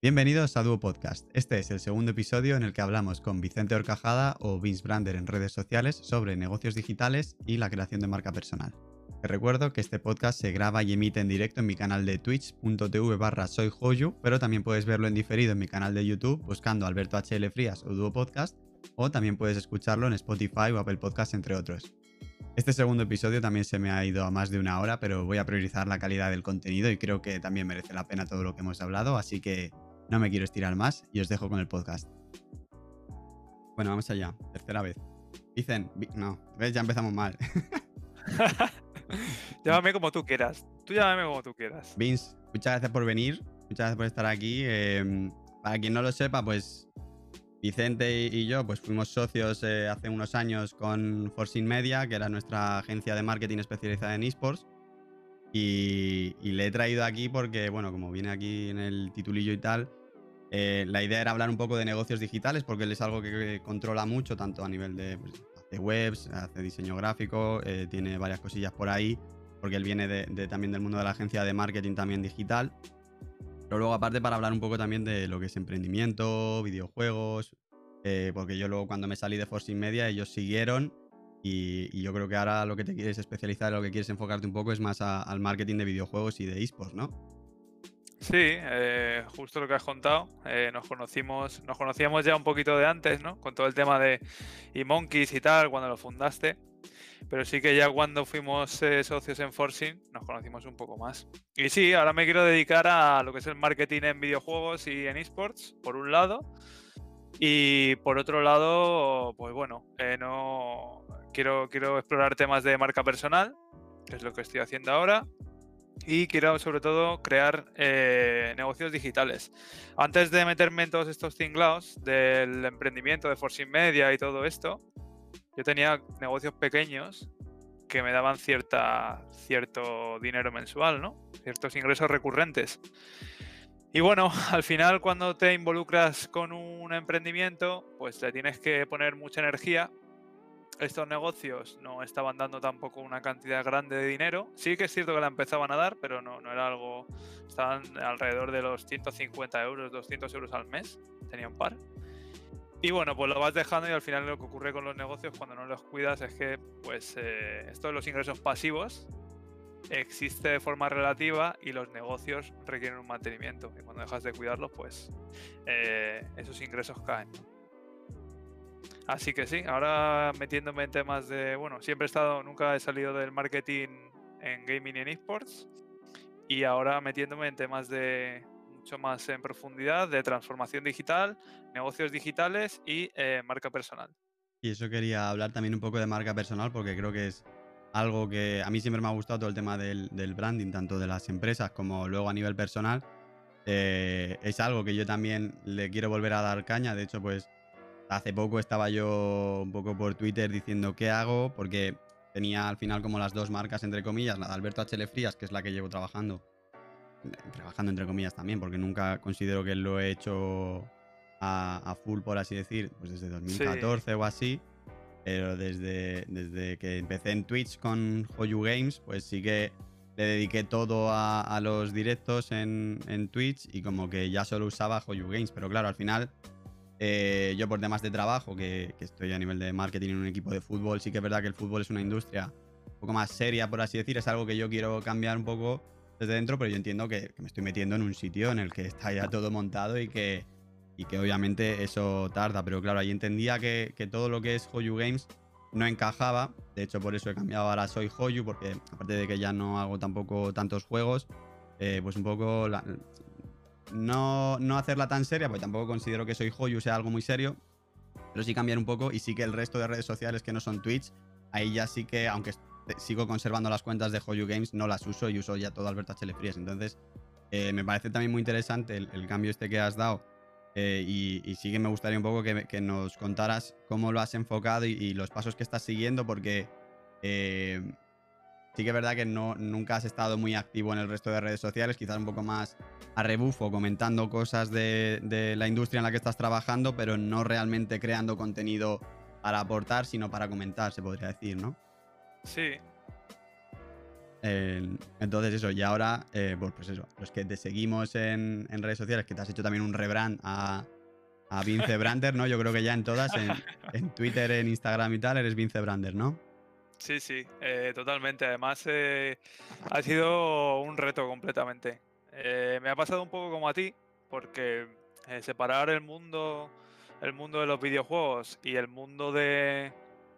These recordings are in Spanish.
Bienvenidos a Duo Podcast. Este es el segundo episodio en el que hablamos con Vicente Orcajada o Vince Brander en redes sociales sobre negocios digitales y la creación de marca personal. Te recuerdo que este podcast se graba y emite en directo en mi canal de twitch.tv barra soyhoyu, pero también puedes verlo en diferido en mi canal de YouTube buscando Alberto HL Frías o Duo Podcast, o también puedes escucharlo en Spotify o Apple Podcast, entre otros. Este segundo episodio también se me ha ido a más de una hora, pero voy a priorizar la calidad del contenido y creo que también merece la pena todo lo que hemos hablado, así que no me quiero estirar más y os dejo con el podcast. Bueno, vamos allá. Tercera vez. Dicen, no, ¿ves? Ya empezamos mal. llámame como tú quieras. Tú llámame como tú quieras. Vince, muchas gracias por venir. Muchas gracias por estar aquí. Em, para quien no lo sepa, pues Vicente y yo pues fuimos socios eh, hace unos años con Forcing Media, que era nuestra agencia de marketing especializada en esports. Y, y, le he traído aquí porque, bueno, como viene aquí en el titulillo y tal, eh, la idea era hablar un poco de negocios digitales porque él es algo que, controla mucho, tanto a nivel de, pues, webs, hace diseño gráfico, eh, tiene varias cosillas por ahí, porque él viene de, también del mundo de la agencia de marketing también digital. Pero luego aparte para hablar un poco también de lo que es emprendimiento, videojuegos, eh, porque yo luego cuando me salí de Forcing Media ellos siguieron y, yo creo que ahora lo que te quieres especializar, lo que quieres enfocarte un poco es más al marketing de videojuegos y de esports, ¿no? Sí, eh, justo lo que has contado. Eh, nos conocimos, nos conocíamos ya un poquito de antes, ¿no? Con todo el tema de eMonkeys y tal, cuando lo fundaste. Pero sí que ya cuando fuimos eh, socios en Forcing nos conocimos un poco más. Y sí, ahora me quiero dedicar a lo que es el marketing en videojuegos y en esports, por un lado. Y por otro lado, pues bueno, no quiero, quiero explorar temas de marca personal, que es lo que estoy haciendo ahora y quiero sobre todo crear eh, negocios digitales. Antes de meterme en todos estos tinglados del emprendimiento de Forcing Media y todo esto, yo tenía negocios pequeños que me daban cierta, cierto dinero mensual, ¿no? Ciertos ingresos recurrentes. Y bueno, al final cuando te involucras con un emprendimiento, pues le tienes que poner mucha energía estos negocios no estaban dando tampoco una cantidad grande de dinero. Sí que es cierto que la empezaban a dar, pero no, no era algo. Estaban alrededor de los 150 euros, 200 euros al mes. Tenía un par. Y bueno, pues lo vas dejando y al final lo que ocurre con los negocios cuando no los cuidas es que, pues, eh, los ingresos pasivos existe de forma relativa y los negocios requieren un mantenimiento. Y cuando dejas de cuidarlos, pues eh, esos ingresos caen. Así que sí, ahora metiéndome en temas de, bueno, siempre he estado, nunca he salido del marketing en gaming y en esports. Y ahora metiéndome en temas de mucho más en profundidad de transformación digital, negocios digitales y eh, marca personal. Y eso quería hablar también un poco de marca personal porque creo que es algo que a mí siempre me ha gustado todo el tema del, branding, tanto de las empresas como luego a nivel personal. Eh, es algo que yo también le quiero volver a dar caña. De hecho, pues Hace poco estaba yo un poco por Twitter diciendo qué hago, porque tenía al final como las dos marcas, entre comillas, la de Alberto H. Frías, que es la que llevo trabajando, trabajando entre comillas también, porque nunca considero que lo he hecho a, full, por así decir, pues desde 2014 o así. Pero desde, desde que empecé en Twitch con Hoyu Games, pues sí que le dediqué todo a, los directos en, en, Twitch y como que ya solo usaba Hoyu Games. Pero claro, al final eh, yo por temas de trabajo, que, estoy a nivel de marketing en un equipo de fútbol, sí que es verdad que el fútbol es una industria un poco más seria, por así decir, es algo que yo quiero cambiar un poco desde dentro, pero yo entiendo que, me estoy metiendo en un sitio en el que está ya todo montado y que, y que obviamente eso tarda, pero claro, ahí entendía que, todo lo que es Hoyu Games no encajaba, de hecho por eso he cambiado. Ahora soy Hoyu, porque aparte de que ya no hago tampoco tantos juegos, eh, pues un poco la, no, no hacerla tan seria, porque tampoco considero que soy Hoyu sea algo muy serio, pero sí cambiar un poco y sí que el resto de redes sociales que no son Twitch, ahí ya sí que, aunque sigo conservando las cuentas de Hoyu Games, no las uso y uso ya todo Alberto H. Frías. Entonces, eh, me parece también muy interesante el, cambio este que has dado eh, y, sí que me gustaría un poco que, nos contaras cómo lo has enfocado y, los pasos que estás siguiendo, porque eh, Sí que es verdad que no, nunca has estado muy activo en el resto de redes sociales, quizás un poco más a rebufo, comentando cosas de, la industria en la que estás trabajando, pero no realmente creando contenido para aportar, sino para comentar, se podría decir, ¿no? Sí. entonces eso, y ahora, eh, pues, eso, los que te seguimos en, redes sociales, que te has hecho también un rebrand a, a Vince Brander, ¿no? Yo creo que ya en todas, en, Twitter, en Instagram y tal, eres Vince Brander, ¿no? Sí, sí, eh, totalmente. Además, eh, ha sido un reto completamente. me ha pasado un poco como a ti, porque separar el mundo, el mundo de los videojuegos y el mundo de,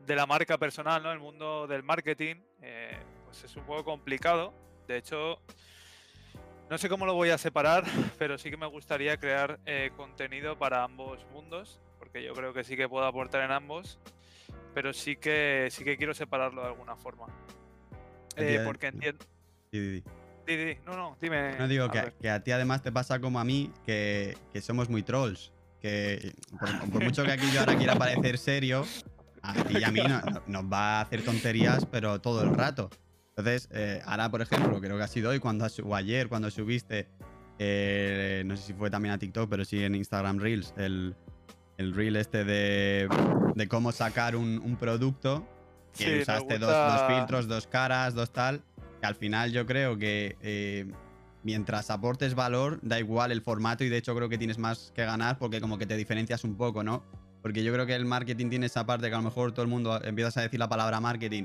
de la marca personal, ¿no? El mundo del marketing, pues es un poco complicado. De hecho, no sé cómo lo voy a separar, pero sí que me gustaría crear eh, contenido para ambos mundos, porque yo creo que sí que puedo aportar en ambos, pero sí que sí que quiero separarlo de alguna forma. Eh, porque entiendo. Sí, No, no, dime. No digo que, a ti además te pasa como a mí, que, somos muy trolls. Que por, mucho que aquí yo ahora quiera parecer serio, a ti y a mí nos va a hacer tonterías, pero todo el rato. Entonces, eh, ahora, por ejemplo, creo que ha sido hoy cuando o ayer cuando subiste, eh, no sé si fue también a TikTok, pero sí en Instagram Reels, el, el reel este de, de cómo sacar un, producto, que usaste dos, filtros, dos caras, dos tal, que al final yo creo que eh, mientras aportes valor, da igual el formato y de hecho creo que tienes más que ganar porque como que te diferencias un poco, ¿no? Porque yo creo que el marketing tiene esa parte que a lo mejor todo el mundo empiezas a decir la palabra marketing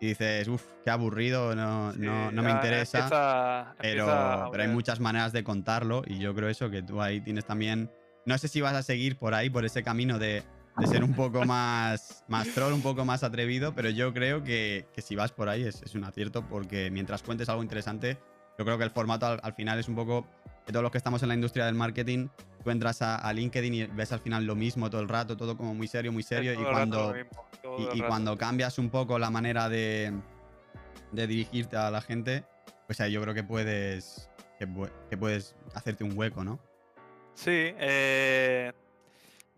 y dices, uff, qué aburrido, no, no, me interesa. pero, pero hay muchas maneras de contarlo y yo creo eso que tú ahí tienes también. No sé si vas a seguir por ahí, por ese camino de, de ser un poco más, más troll, un poco más atrevido, pero yo creo que, que si vas por ahí es, es, un acierto porque mientras cuentes algo interesante, yo creo que el formato al, final es un poco que todos los que estamos en la industria del marketing, tú entras a, LinkedIn y ves al final lo mismo todo el rato, todo como muy serio, muy serio. Y cuando, y, cuando cambias un poco la manera de, de, dirigirte a la gente, pues ahí yo creo que puedes, que, puedes hacerte un hueco, ¿no? Sí, eh,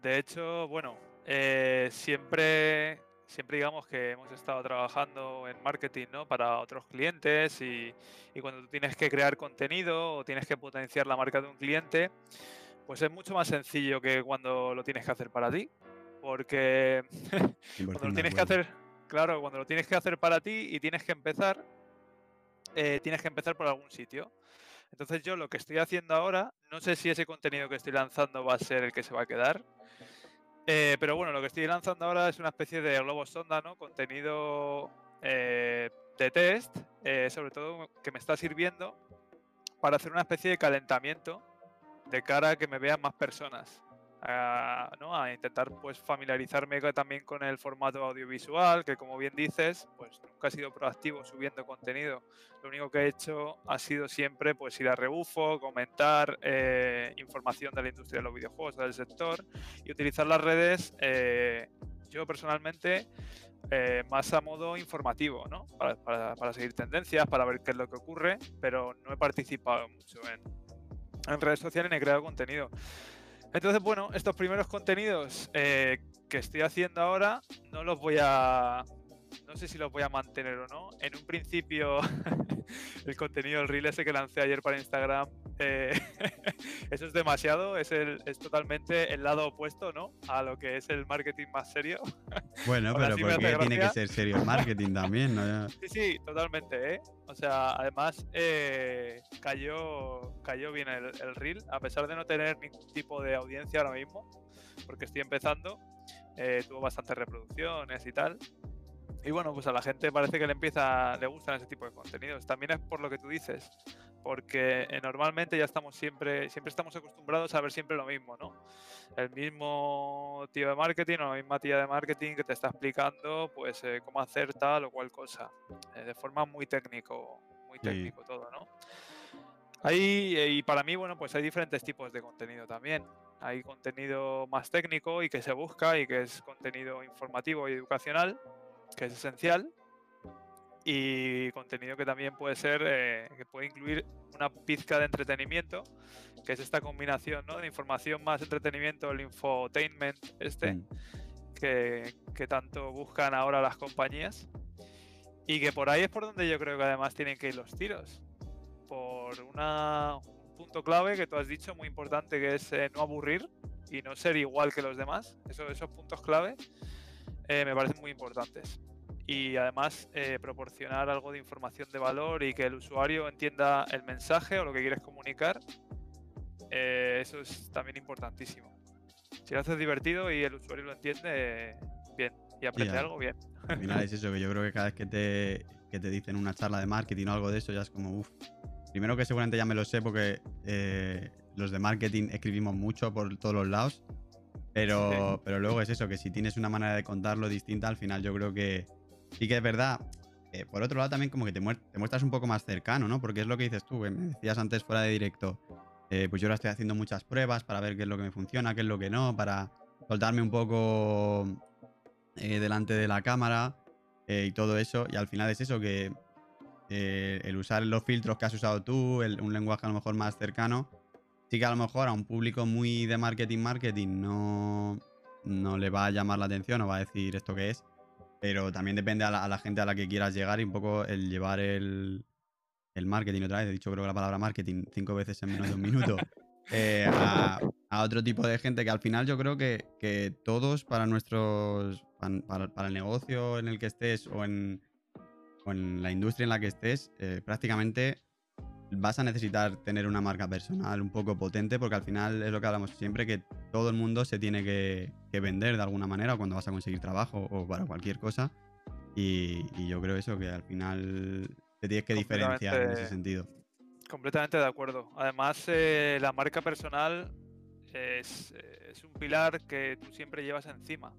de hecho, bueno, eh, siempre siempre digamos que hemos estado trabajando en marketing ¿no? para otros clientes y, y, cuando tú tienes que crear contenido o tienes que potenciar la marca de un cliente, pues es mucho más sencillo que cuando lo tienes que hacer para ti. Porque cuando lo tienes que hacer, claro, cuando lo tienes que hacer para ti y tienes que empezar, eh, tienes que empezar por algún sitio. Entonces yo lo que estoy haciendo ahora, no sé si ese contenido que estoy lanzando va a ser el que se va a quedar, eh, pero bueno, lo que estoy lanzando ahora es una especie de globo sonda, ¿no? Contenido eh, de test, eh, sobre todo que me está sirviendo para hacer una especie de calentamiento de cara a que me vean más personas a, intentar pues familiarizarme también con el formato audiovisual, que como bien dices, pues nunca he sido proactivo subiendo contenido. Lo único que he hecho ha sido siempre pues ir a rebufo, comentar eh, información de la industria de los videojuegos, del sector, y utilizar las redes, eh, yo personalmente, eh, más a modo informativo, ¿no? Para, para, seguir tendencias, para ver qué es lo que ocurre, pero no he participado mucho en, en redes sociales ni he creado contenido. Entonces, bueno, estos primeros contenidos eh, que estoy haciendo ahora no los voy a... No sé si los voy a mantener o no. En un principio, el contenido, el reel ese que lancé ayer para Instagram, eh, eso es demasiado, es, el, es totalmente el lado opuesto, ¿no? A lo que es el marketing más serio. Bueno, pero ¿por qué tiene que ser serio el marketing también? ¿no? Sí, sí, totalmente, ¿eh? O sea, además eh, cayó, cayó bien el, el, reel, a pesar de no tener ningún tipo de audiencia ahora mismo, porque estoy empezando, eh, tuvo bastantes reproducciones y tal. Y bueno, pues a la gente parece que le empieza, le gustan ese tipo de contenidos. También es por lo que tú dices, porque eh, normalmente ya estamos siempre, siempre estamos acostumbrados a ver siempre lo mismo, ¿no? El mismo tío de marketing o la misma tía de marketing que te está explicando, pues, eh, cómo hacer tal o cual cosa, eh, de forma muy técnico, muy técnico todo, ¿no? Hay, y para mí, bueno, pues hay diferentes tipos de contenido también. Hay contenido más técnico y que se busca y que es contenido informativo y educacional, que es esencial y contenido que también puede ser, eh, que puede incluir una pizca de entretenimiento, que es esta combinación ¿no? de información más entretenimiento, el infotainment este, mm. que, que, tanto buscan ahora las compañías. Y que por ahí es por donde yo creo que además tienen que ir los tiros. Por una, un punto clave que tú has dicho, muy importante, que es eh, no aburrir y no ser igual que los demás. Eso, esos puntos clave eh, me parecen muy importantes. Y además eh, proporcionar algo de información de valor y que el usuario entienda el mensaje o lo que quieres comunicar. Eh, eso es también importantísimo. Si lo haces divertido y el usuario lo entiende, bien. Y aprende algo, bien. Al final es eso, que yo creo que cada vez que te, que te dicen una charla de marketing o algo de eso, ya es como, uff. Primero que seguramente ya me lo sé porque eh, los de marketing escribimos mucho por todos los lados. Pero, pero luego es eso, que si tienes una manera de contarlo distinta, al final yo creo que sí que es verdad. Eh, por otro lado, también como que te, muestras un poco más cercano, ¿no? Porque es lo que dices tú, que me decías antes fuera de directo. Eh, pues yo ahora estoy haciendo muchas pruebas para ver qué es lo que me funciona, qué es lo que no, para soltarme un poco delante de la cámara y todo eso. Y al final es eso, que el usar los filtros que has usado tú, un lenguaje a lo mejor más cercano, sí que a lo mejor a un público muy de marketing, marketing no, no le va a llamar la atención o va a decir esto que es. Pero también depende a la, gente a la que quieras llegar y un poco el llevar el, marketing otra vez. He dicho creo que la palabra marketing cinco veces en menos de un minuto. Eh, a, otro tipo de gente que al final yo creo que, todos para nuestros. Para, el negocio en el que estés o en, en la industria en la que estés, eh, prácticamente vas a necesitar tener una marca personal un poco potente porque al final es lo que hablamos siempre, que todo el mundo se tiene que, vender de alguna manera cuando vas a conseguir trabajo o para cualquier cosa. Y, yo creo eso, que al final te tienes que diferenciar en ese sentido. Completamente de acuerdo. Además, eh, la marca personal es, es, un pilar que tú siempre llevas encima.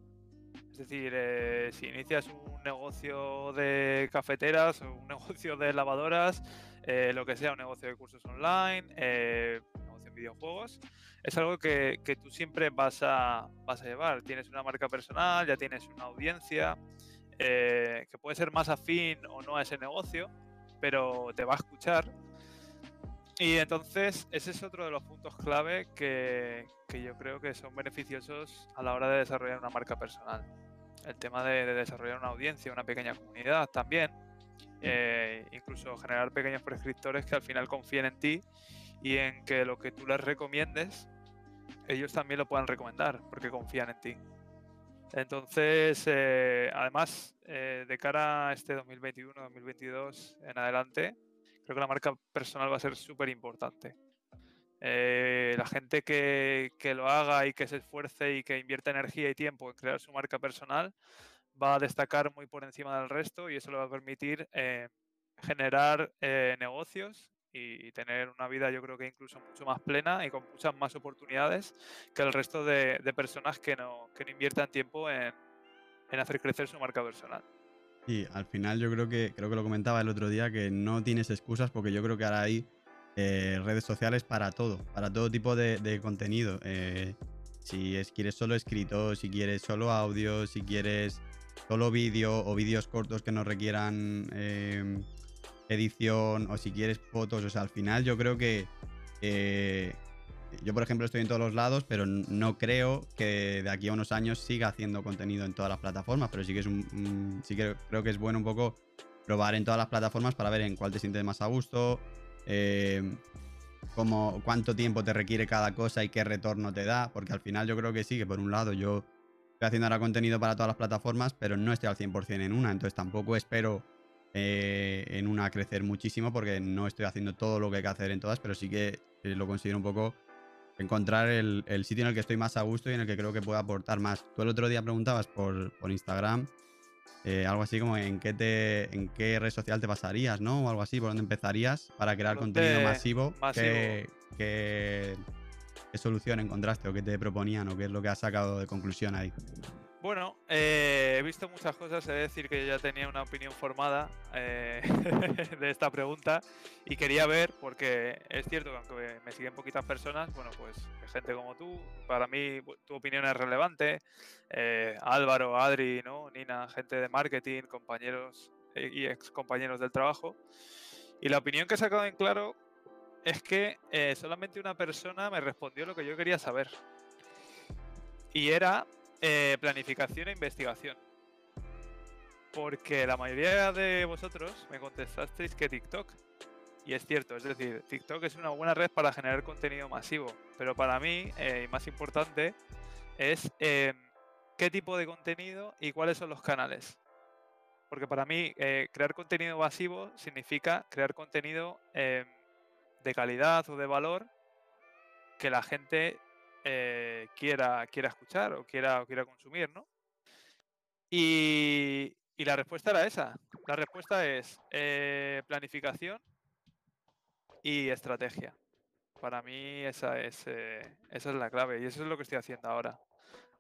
Es decir, eh, si inicias un negocio de cafeteras o un negocio de lavadoras, eh, lo que sea, un negocio de cursos online, eh, un negocio en videojuegos, es algo que, tú siempre vas a, vas a llevar. Tienes una marca personal, ya tienes una audiencia que puede ser más afín o no a ese negocio, pero te va a escuchar. Y entonces ese es otro de los puntos clave que, que yo creo que son beneficiosos a la hora de desarrollar una marca personal el tema de, desarrollar una audiencia, una pequeña comunidad también, eh, incluso generar pequeños prescriptores que al final confíen en ti y en que lo que tú les recomiendes, ellos también lo puedan recomendar porque confían en ti. Entonces, eh, además, eh, de cara a este 2021-2022 en adelante, creo que la marca personal va a ser súper importante. Eh, la gente que, lo haga y que se esfuerce y que invierta energía y tiempo en crear su marca personal va a destacar muy por encima del resto y eso le va a permitir eh, generar eh, negocios y, tener una vida yo creo que incluso mucho más plena y con muchas más oportunidades que el resto de, personas que no, que no inviertan tiempo en, en hacer crecer su marca personal. Y al final yo creo que, creo que lo comentaba el otro día, que no tienes excusas porque yo creo que ahora hay eh, redes sociales para todo, para todo tipo de, contenido. Si es, quieres solo escrito, si quieres solo audio, si quieres solo vídeo o vídeos cortos que no requieran em, edición o si quieres fotos, o sea, al final yo creo que yo por ejemplo estoy en todos los lados, pero no creo que de aquí a unos años siga haciendo contenido en todas las plataformas, pero sí que es un, sí que creo que es bueno un poco probar en todas las plataformas para ver en cuál te sientes más a gusto, eh, cuánto tiempo te requiere cada cosa y qué retorno te da, porque al final yo creo que sí, que por un lado yo estoy haciendo ahora contenido para todas las plataformas, pero no estoy al 100% en una, entonces tampoco espero eh, en una crecer muchísimo porque no estoy haciendo todo lo que hay que hacer en todas, pero sí que lo considero un poco encontrar el, sitio en el que estoy más a gusto y en el que creo que puedo aportar más. Tú el otro día preguntabas por, por Instagram eh, algo así como en qué, te, en qué red social te pasarías, ¿no? O algo así, por dónde empezarías para crear contenido masivo. ¿Qué, qué, solución encontraste o qué te proponían o qué es lo que has sacado de conclusión ahí? Bueno, eh, he visto muchas cosas, he de decir que yo ya tenía una opinión formada eh, de esta pregunta y quería ver, porque es cierto que aunque me siguen poquitas personas, bueno, pues gente como tú, para mí tu opinión es relevante, eh, Álvaro, Adri, ¿no? Nina, gente de marketing, compañeros y ex compañeros del trabajo, y la opinión que he sacado en claro es que solamente una persona me respondió lo que yo quería saber. Y era eh, planificación e investigación. Porque la mayoría de vosotros me contestasteis que TikTok. Y es cierto, es decir, TikTok es una buena red para generar contenido masivo. Pero para mí, eh, y más importante, es eh, qué tipo de contenido y cuáles son los canales. Porque para mí, eh, crear contenido masivo significa crear contenido eh, de calidad o de valor que la gente eh, quiera, quiera escuchar o quiera, o quiera consumir, ¿no? Y, y la respuesta era esa. La respuesta es planificación y estrategia. Para mí esa es, esa es la clave y eso es lo que estoy haciendo ahora.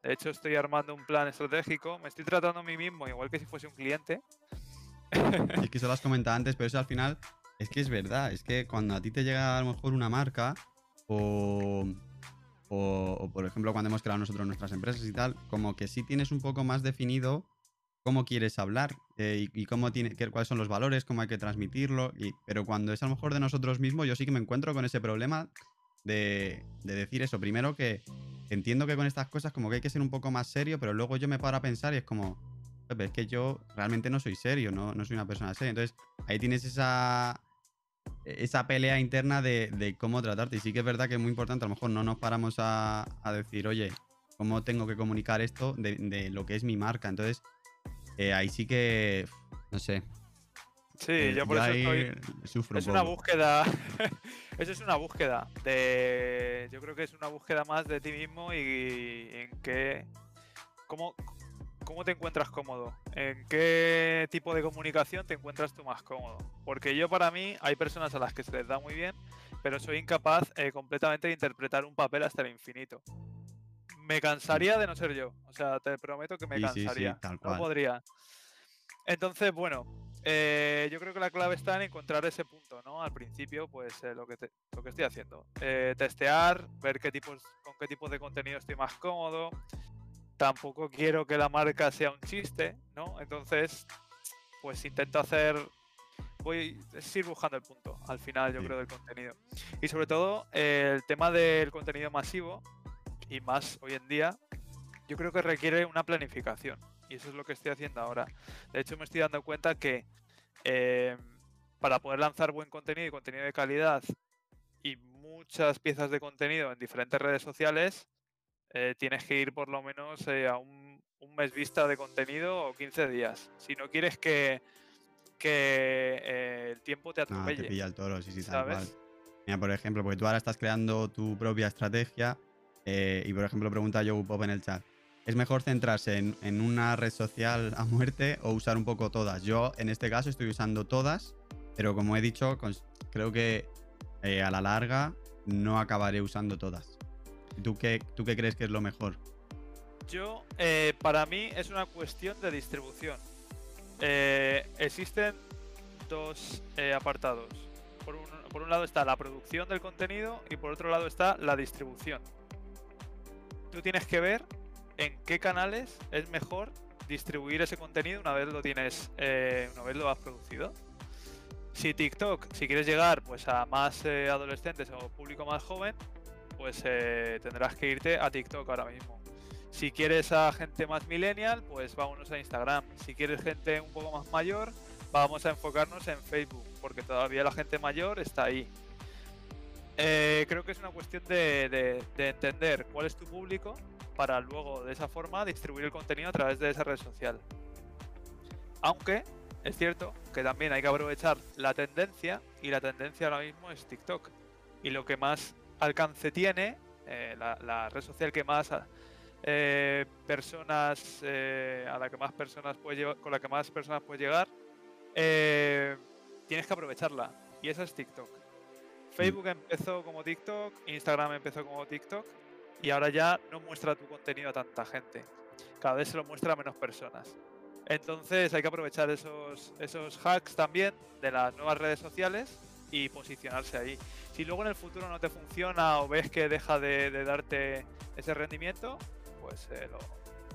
De hecho, estoy armando un plan estratégico. Me estoy tratando a mí mismo igual que si fuese un cliente. es que eso lo has comentado antes, pero eso al final es que es verdad. Es que cuando a ti te llega a lo mejor una marca o, o, por ejemplo cuando hemos creado nosotros nuestras empresas y tal, como que sí tienes un poco más definido cómo quieres hablar eh, y, cómo tiene, cuáles son los valores, cómo hay que transmitirlo. Pero cuando es a lo mejor de nosotros mismos, yo sí que me encuentro con ese problema de, de decir eso. Primero que entiendo que con estas cosas como que hay que ser un poco más serio, pero luego yo me paro a pensar y es como, es que yo realmente no soy serio, no, no soy una persona seria. Entonces ahí tienes esa, esa pelea interna de, cómo tratarte. Y sí que es verdad que es muy importante, a lo mejor no nos paramos a, decir, oye, ¿cómo tengo que comunicar esto de, lo que es mi marca? Entonces eh, ahí sí que, no sé, Sí, eh, yo por eso estoy. Sufro es una búsqueda. eso es una búsqueda. De. Yo creo que es una búsqueda más de ti mismo y en qué. ¿Cómo, ¿Cómo te encuentras cómodo? ¿En qué tipo de comunicación te encuentras tú más cómodo? Porque yo para mí hay personas a las que se les da muy bien, pero soy incapaz eh, completamente de interpretar un papel hasta el infinito. Me cansaría de no ser yo. O sea, te prometo que me cansaría. No podría. Entonces, bueno, eh, yo creo que la clave está en encontrar ese punto, ¿no? Al principio, pues eh, lo, que lo que estoy haciendo. Eh, testear, ver qué tipos, con qué tipo de contenido estoy más cómodo. Tampoco quiero que la marca sea un chiste, ¿no? Entonces, pues intento hacer. Voy a ir buscando el punto al final, yo creo, del contenido. Y sobre todo, el tema del contenido masivo, y más hoy en día, yo creo que requiere una planificación. Y eso es lo que estoy haciendo ahora. De hecho, me estoy dando cuenta que eh, para poder lanzar buen contenido y contenido de calidad y muchas piezas de contenido en diferentes redes sociales, eh, tienes que ir por lo menos eh, a un, mes vista de contenido o 15 días. Si no quieres que, que el tiempo te atropelle. No, te pilla el toro, sí, sí, ¿sabes? Mira, por ejemplo, porque tú ahora estás creando tu propia estrategia y, por ejemplo, pregunta Joe Pop en el chat es mejor centrarse en, una red social a muerte o usar un poco todas. Yo en este caso estoy usando todas, pero como he dicho, creo que eh, a la larga no acabaré usando todas. ¿Tú qué, ¿Tú qué crees que es lo mejor? Yo, eh, para mí es una cuestión de distribución. Eh, existen dos apartados. Por un, por un lado está la producción del contenido y por otro lado está la distribución. Tú tienes que ver en qué canales es mejor distribuir ese contenido una vez lo tienes, eh, una vez lo has producido. Si TikTok, si quieres llegar pues a más eh, adolescentes o público más joven, pues eh, tendrás que irte a TikTok ahora mismo. Si quieres a gente más millennial, pues vámonos a Instagram. Si quieres gente un poco más mayor, vamos a enfocarnos en Facebook, porque todavía la gente mayor está ahí. creo que es una cuestión de entender cuál es tu público para luego de esa forma distribuir el contenido a través de esa red social. Aunque es cierto que también hay que aprovechar la tendencia y la tendencia ahora mismo es TikTok. Y lo que más alcance tiene, eh, la, red social que más eh, personas, eh, a la que más personas puede con la que más personas puede llegar, tienes que aprovecharla. Y esa es TikTok. Facebook mm. empezó como TikTok, Instagram empezó como TikTok y ahora ya no muestra tu contenido a tanta gente. Cada vez se lo muestra a menos personas. Entonces hay que aprovechar esos, esos hacks también de las nuevas redes sociales y posicionarse ahí. Si luego en el futuro no te funciona o ves que deja de, darte ese rendimiento, pues eh,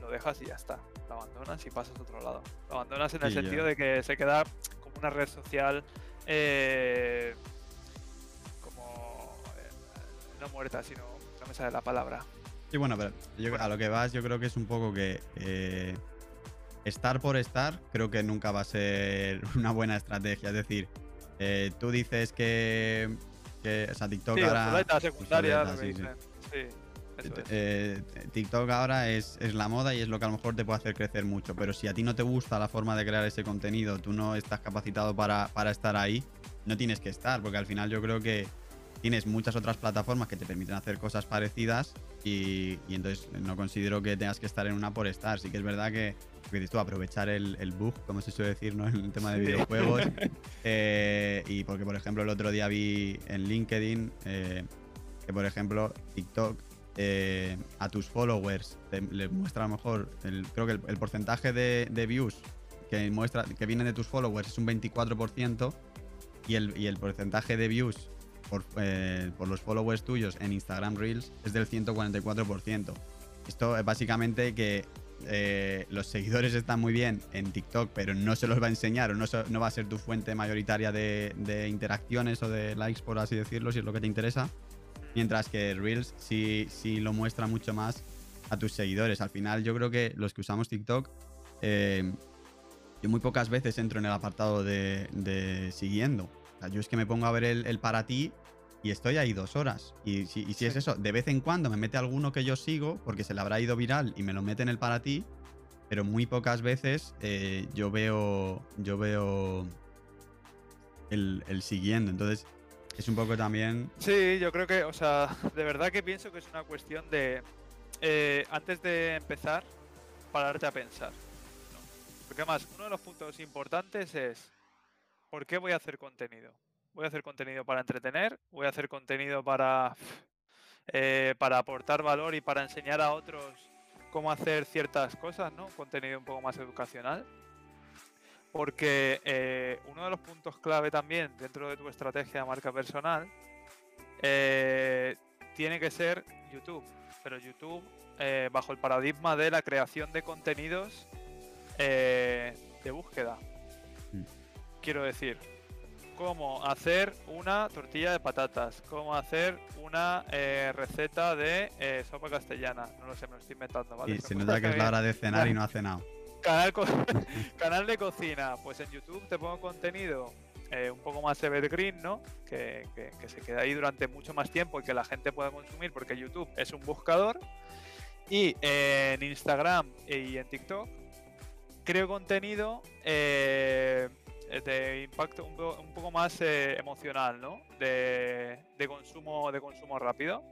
lo, dejas y ya está. Lo abandonas y pasas a otro lado. Lo abandonas en el sentido de que se queda como una red social eh, como eh, no muerta, sino no me sale la palabra. Sí, bueno, pero a lo que vas, yo creo que es un poco que eh, estar por estar, creo que nunca va a ser una buena estrategia. Es decir, eh, tú dices que, que o sea, TikTok sí, ahora. secundaria, sí, sí. Eh, TikTok ahora es, la moda y es lo que a lo mejor te puede hacer crecer mucho. Pero si a ti no te gusta la forma de crear ese contenido, tú no estás capacitado para, para estar ahí, no tienes que estar, porque al final yo creo que tienes muchas otras plataformas que te permiten hacer cosas parecidas y, entonces no considero que tengas que estar en una por estar. Sí que es verdad que, que dices tú, aprovechar el, el, bug, como se suele decir, ¿no? En el tema de videojuegos. Eh, y porque, por ejemplo, el otro día vi en LinkedIn eh, que, por ejemplo, TikTok eh, a tus followers le muestra a lo mejor, el, creo que el, porcentaje de, de, views que muestra que vienen de tus followers es un 24% y el, y el porcentaje de views eh, por, los followers tuyos en Instagram Reels es del 144%. Esto es básicamente que eh, los seguidores están muy bien en TikTok, pero no se los va a enseñar o no, va a ser tu fuente mayoritaria de, interacciones o de likes, por así decirlo, si es lo que te interesa. Mientras que Reels sí, sí lo muestra mucho más a tus seguidores. Al final, yo creo que los que usamos TikTok, eh, yo muy pocas veces entro en el apartado de, siguiendo. yo es que me pongo a ver el para ti y estoy ahí dos horas. Y si, es eso, de vez en cuando me mete alguno que yo sigo, porque se le habrá ido viral y me lo mete en el para ti, pero muy pocas veces eh, yo veo. Yo veo. El, siguiendo. Entonces, es un poco también. Sí, yo creo que, o sea, de verdad que pienso que es una cuestión de. Eh, antes de empezar, pararte a pensar. Porque además, uno de los puntos importantes es. ¿Por qué voy a hacer contenido? Voy a hacer contenido para entretener, voy a hacer contenido para, eh, para aportar valor y para enseñar a otros cómo hacer ciertas cosas, ¿no? Contenido un poco más educacional. Porque eh, uno de los puntos clave también dentro de tu estrategia de marca personal eh, tiene que ser YouTube. Pero YouTube bajo el paradigma de la creación de contenidos de búsqueda. Mm. Quiero decir, cómo hacer una tortilla de patatas, cómo hacer una eh, receta de eh, sopa castellana. No lo sé, me lo estoy inventando, ¿vale? Y se nota que es la hora de cenar y no ha cenado. Canal, canal de cocina. Pues en YouTube te pongo contenido eh, un poco más evergreen, ¿no? Que, que, se queda ahí durante mucho más tiempo y que la gente pueda consumir porque YouTube es un buscador. Y en Instagram y en TikTok creo contenido eh, de impacto un, poco más eh, emocional, ¿no? De, consumo, de consumo rápido,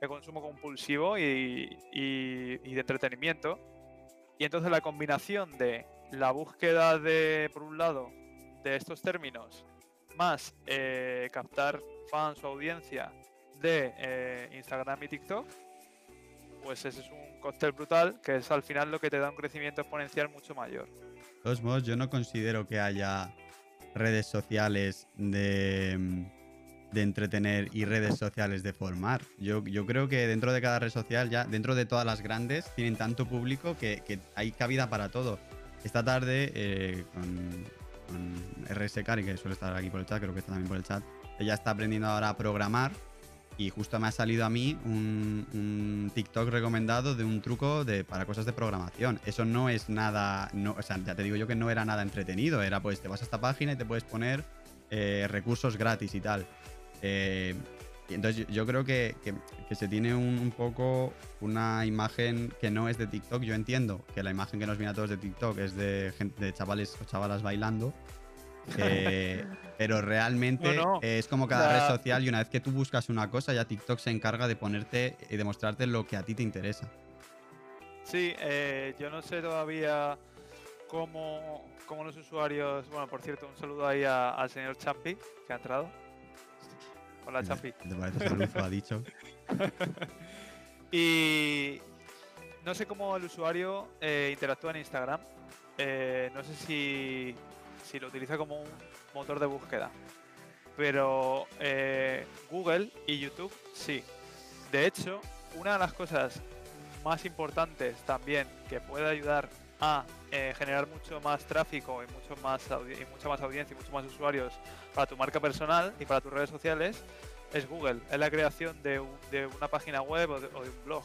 de consumo compulsivo y, de entretenimiento. Y entonces la combinación de la búsqueda de, por un lado, de estos términos, más eh, captar fans o audiencia de Instagram y TikTok, pues ese es un cóctel brutal que es al final lo que te da un crecimiento exponencial mucho mayor todos modos, yo no considero que haya redes sociales de, entretener y redes sociales de formar. Yo, yo, creo que dentro de cada red social, ya dentro de todas las grandes, tienen tanto público que, hay cabida para todo. Esta tarde, eh, con, con RS que suele estar aquí por el chat, creo que está también por el chat, ella está aprendiendo ahora a programar y justo me ha salido a mí un, TikTok recomendado de un truco de, para cosas de programación. Eso no es nada, no, o sea, ya te digo yo que no era nada entretenido, era pues te vas a esta página y te puedes poner eh, recursos gratis y tal. Eh, y entonces yo, creo que, se tiene un, poco una imagen que no es de TikTok. Yo entiendo que la imagen que nos viene a todos de TikTok es de, gente, de chavales o chavalas bailando. Eh, pero realmente es como cada red social y una vez que tú buscas una cosa, ya TikTok se encarga de ponerte y demostrarte lo que a ti te interesa. Sí, eh, yo no sé todavía cómo, cómo, los usuarios. Bueno, por cierto, un saludo ahí al señor Champi, que ha entrado. Hola, Champi. ¿Te parece saludo? ha dicho. y no sé cómo el usuario eh, interactúa en Instagram. no sé si si lo utiliza como un motor de búsqueda. Pero eh, Google y YouTube sí. De hecho, una de las cosas más importantes también que puede ayudar a eh, generar mucho más tráfico y mucho más y mucha más audiencia y muchos más usuarios para tu marca personal y para tus redes sociales es Google, es la creación de, una página web o de, un blog.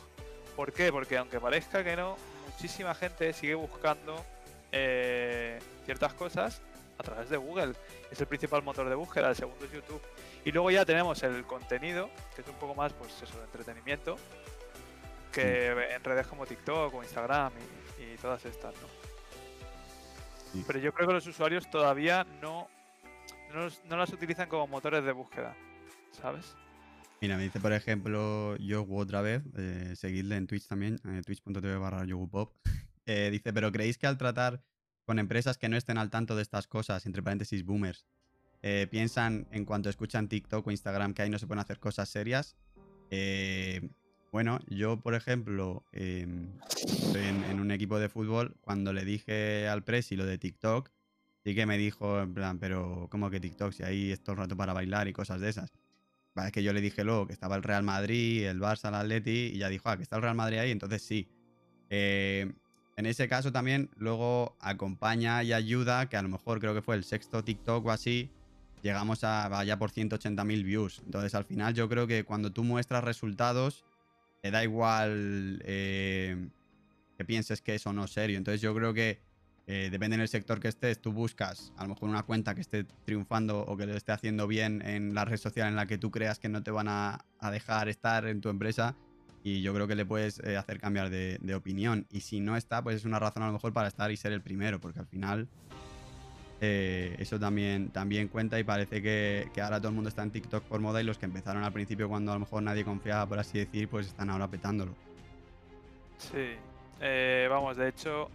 ¿Por qué? Porque aunque parezca que no, muchísima gente sigue buscando eh, ciertas cosas a través de Google. Es el principal motor de búsqueda, el segundo es YouTube. Y luego ya tenemos el contenido, que es un poco más, pues eso, de entretenimiento. que en redes como TikTok o Instagram y, todas estas, ¿no? Pero yo creo que los usuarios todavía no, no, las utilizan como motores de búsqueda, ¿sabes? Mira, me dice, por ejemplo, yo otra vez, eh, seguidle en Twitch también, eh, twitch.tv barra yogupop. Eh, dice, pero ¿creéis que al tratar con empresas que no estén al tanto de estas cosas, entre paréntesis boomers, eh, piensan en cuanto escuchan TikTok o Instagram que ahí no se pueden hacer cosas serias? Eh, bueno, yo, por ejemplo, em, en, un equipo de fútbol. Cuando le dije al Presi lo de TikTok, sí que me dijo, en plan, pero ¿cómo que TikTok? Si ahí es todo el rato para bailar y cosas de esas. Es que yo le dije luego que estaba el Real Madrid, el Barça, el Atleti, y ya dijo, ah, que está el Real Madrid ahí, entonces sí. Eh, en ese caso también luego acompaña y ayuda, que a lo mejor creo que fue el sexto TikTok o así, llegamos a vaya por 180.000 views. Entonces al final yo creo que cuando tú muestras resultados, te da igual eh, que pienses que eso no es serio. Entonces yo creo que eh, depende del sector que estés, tú buscas a lo mejor una cuenta que esté triunfando o que lo esté haciendo bien en la red social en la que tú creas que no te van a, dejar estar en tu empresa y yo creo que le puedes eh, hacer cambiar de, opinión. Y si no está, pues es una razón a lo mejor para estar y ser el primero, porque al final eso también, también cuenta y parece que, que, ahora todo el mundo está en TikTok por moda y los que empezaron al principio cuando a lo mejor nadie confiaba, por así decir, pues están ahora petándolo. Sí, vamos, de hecho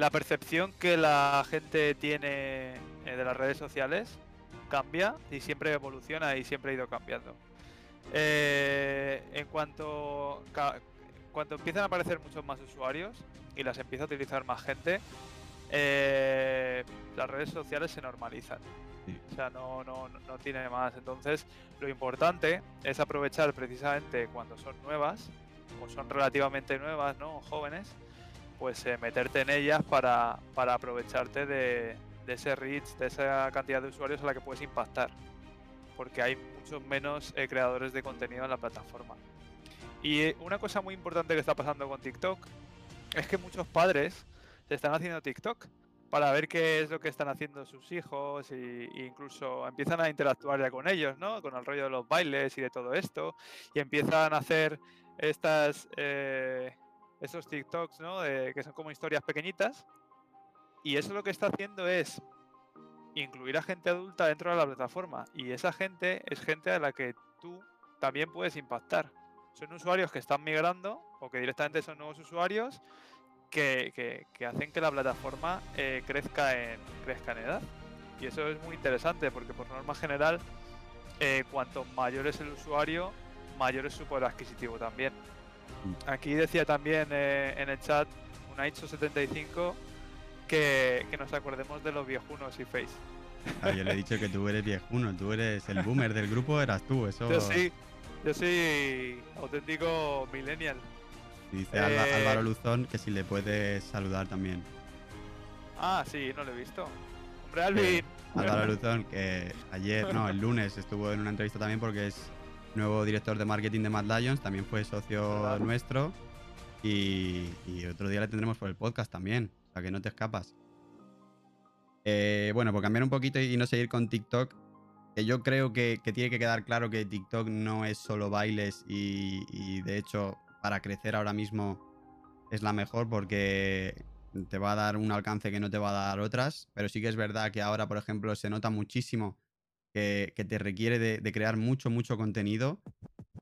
la percepción que la gente tiene eh, de las redes sociales cambia y siempre evoluciona y siempre ha ido cambiando. Eh, en cuanto, cuando empiezan a aparecer muchos más usuarios y las empieza a utilizar más gente, eh, las redes sociales se normalizan. O sea, no, no, no tiene más. Entonces, lo importante es aprovechar precisamente cuando son nuevas, o son relativamente nuevas, ¿no? Jóvenes, pues eh, meterte en ellas para, aprovecharte de, ese reach, de esa cantidad de usuarios a la que puedes impactar. Porque hay muchos menos eh, creadores de contenido en la plataforma. Y eh, una cosa muy importante que está pasando con TikTok es que muchos padres se están haciendo TikTok para ver qué es lo que están haciendo sus hijos e incluso empiezan a interactuar ya con ellos, ¿no? Con el rollo de los bailes y de todo esto y empiezan a hacer estas esos TikToks, ¿no? que son como historias pequeñitas. Y eso lo que está haciendo es incluir a gente adulta dentro de la plataforma. Y esa gente es gente a la que tú también puedes impactar. Son usuarios que están migrando o que directamente son nuevos usuarios que, hacen que la plataforma eh, crezca, en, crezca en edad. Y eso es muy interesante porque por norma general, eh, cuanto mayor es el usuario, mayor es su poder adquisitivo también. Aquí decía también eh, en el chat un 75 que, que nos acordemos de los viejunos y Face. Ah, yo le he dicho que tú eres viejuno, tú eres el boomer del grupo, eras tú, eso. Yo sí, yo soy auténtico millennial. Dice eh, Álvaro Luzón que si le puedes saludar también. Ah, sí, no lo he visto. Hombre, Alvin. Álvaro Luzón, que ayer, no, el lunes estuvo en una entrevista también porque es nuevo director de marketing de Mad Lions, también fue socio nuestro. Y, otro día le tendremos por el podcast también, o sea que no te escapas. Eh, bueno, por cambiar un poquito y no seguir con TikTok, que yo creo que, tiene que quedar claro que TikTok no es solo bailes y, de hecho para crecer ahora mismo es la mejor porque te va a dar un alcance que no te va a dar otras, pero sí que es verdad que ahora, por ejemplo, se nota muchísimo que, te requiere de, crear mucho, mucho contenido.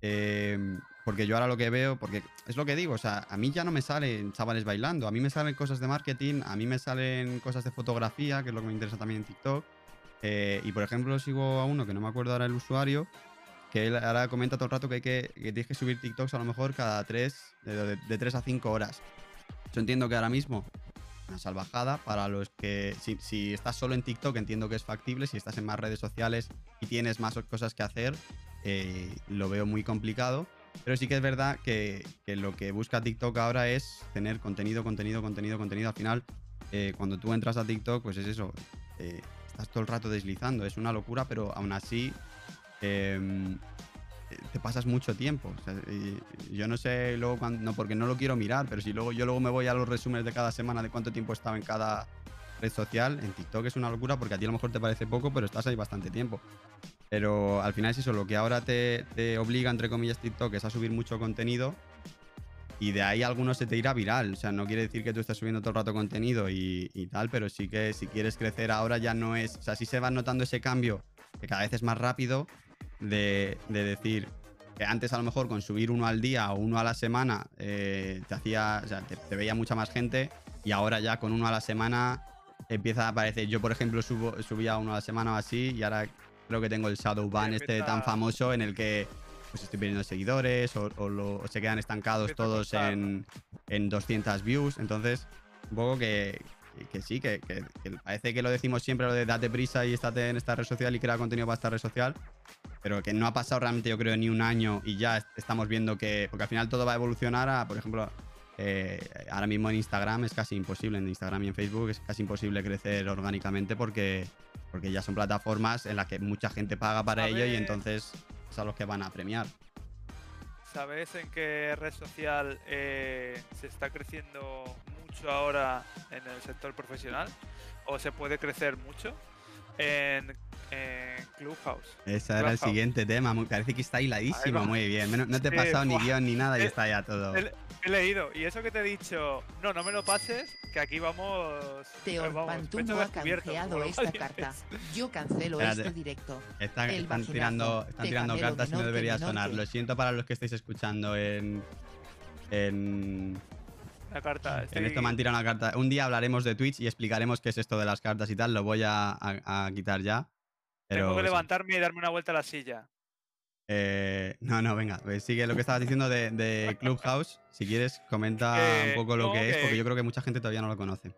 Em, porque yo ahora lo que veo, porque es lo que digo, o sea, a mí ya no me salen chavales bailando, a mí me salen cosas de marketing, a mí me salen cosas de fotografía, que es lo que me interesa también en TikTok. Eh, y por ejemplo, sigo a uno que no me acuerdo ahora el usuario, que él ahora comenta todo el rato que, hay que, tienes que subir TikToks a lo mejor cada 3, de, de 3 a 5 horas. Yo entiendo que ahora mismo una salvajada para los que, si, estás solo en TikTok, entiendo que es factible, si estás en más redes sociales y tienes más cosas que hacer, eh, lo veo muy complicado. Pero sí que es verdad que, lo que busca TikTok ahora es tener contenido, contenido, contenido, contenido. Al final, eh, cuando tú entras a TikTok, pues es eso, eh, estás todo el rato deslizando, es una locura, pero aún así em, te pasas mucho tiempo. yo no sé luego cuando, no, porque no lo quiero mirar, pero si luego yo luego me voy a los resúmenes de cada semana de cuánto tiempo estaba en cada red social, en TikTok es una locura porque a ti a lo mejor te parece poco, pero estás ahí bastante tiempo. Pero al final es eso, lo que ahora te, te obliga, entre comillas, TikTok es a subir mucho contenido. y de ahí alguno se te irá viral. O sea, no quiere decir que tú estés subiendo todo el rato contenido y, y tal, pero sí que si quieres crecer ahora ya no es. O sea, sí se va notando ese cambio, que cada vez es más rápido, de, de decir que antes a lo mejor con subir uno al día o uno a la semana eh, te hacía. O sea, te, veía mucha más gente y ahora ya con uno a la semana empieza a aparecer. Yo, por ejemplo, subo, subía uno a la semana o así y ahora creo que tengo el Shadow Ban este tan famoso en el que pues estoy perdiendo seguidores o, o lo- o se quedan estancados todos en, en 200 views. Entonces, un poco que, que sí, que, que- que parece que lo decimos siempre, lo de date prisa y estate en esta red social y crea contenido para esta red social. Pero que no ha pasado realmente, yo creo, ni un año y ya est- estamos viendo que. Porque al final todo va a evolucionar a, por ejemplo, eh, ahora mismo en Instagram es casi imposible, en Instagram y en Facebook es casi imposible crecer orgánicamente porque, porque ya son plataformas en las que mucha gente paga para ello y entonces es a los que van a premiar. ¿Sabes en qué red social eh, se está creciendo mucho ahora en el sector profesional? ¿O se puede crecer mucho? En, en Clubhouse. Ese era el siguiente tema, parece que está hiladísimo, muy bien. No te he Sí, pasado ni guion ni nada y Eh, está ya todo. He, he leído, y eso que te he dicho, no, no me lo pases, que aquí vamos. Teor vamos, Pantumo pecho ha canjeado esta carta. Yo cancelo Espérate. este directo. Está- el están tirando, están cartas y no Menorque, debería sonar. Lo siento para los que estáis escuchando en. En, La carta. en esto me han tirado una carta. Un día hablaremos de Twitch y explicaremos qué es esto de las cartas y tal. Lo voy a, a- a quitar ya. Pero Tengo que levantarme y darme una vuelta a la silla. Eh, no, no, venga. pues sigue lo que estabas diciendo de, de Clubhouse. Si quieres, comenta Que- un poco lo no, que es, porque que- yo creo que mucha gente todavía no lo conoce.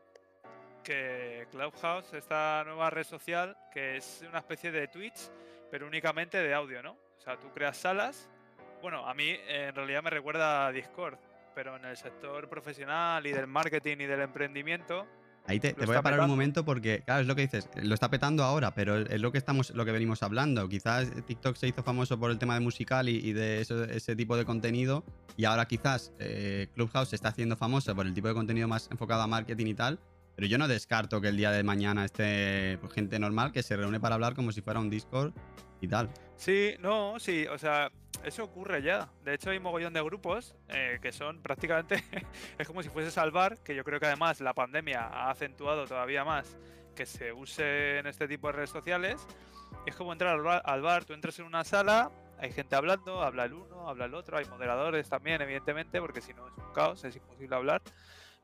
que Clubhouse, esta nueva red social, que es una especie de Twitch, pero únicamente de audio, ¿no? O sea, tú creas salas. Bueno, a mí en realidad me recuerda a Discord, pero en el sector profesional y del marketing y del emprendimiento, Ahí te, voy a parar un momento porque, claro, es lo que dices, lo está petando ahora, pero es lo que estamos, lo que venimos hablando. Quizás TikTok se hizo famoso por el tema de musical y, y de eso- ese tipo de contenido, y ahora quizás eh, Clubhouse se está haciendo famoso por el tipo de contenido más enfocado a marketing y tal. Pero yo no descarto que el día de mañana esté pues, gente normal que se reúne para hablar como si fuera un Discord y tal. Sí, no, sí, o sea, eso ocurre ya. De hecho, hay mogollón de grupos eh, que son prácticamente, es como si fueses al bar, que yo creo que además la pandemia ha acentuado todavía más que se use en este tipo de redes sociales. Es como entrar al bar, tú entras en una sala, hay gente hablando, habla el uno, habla el otro, hay moderadores también, evidentemente, porque si no es un caos, es imposible hablar.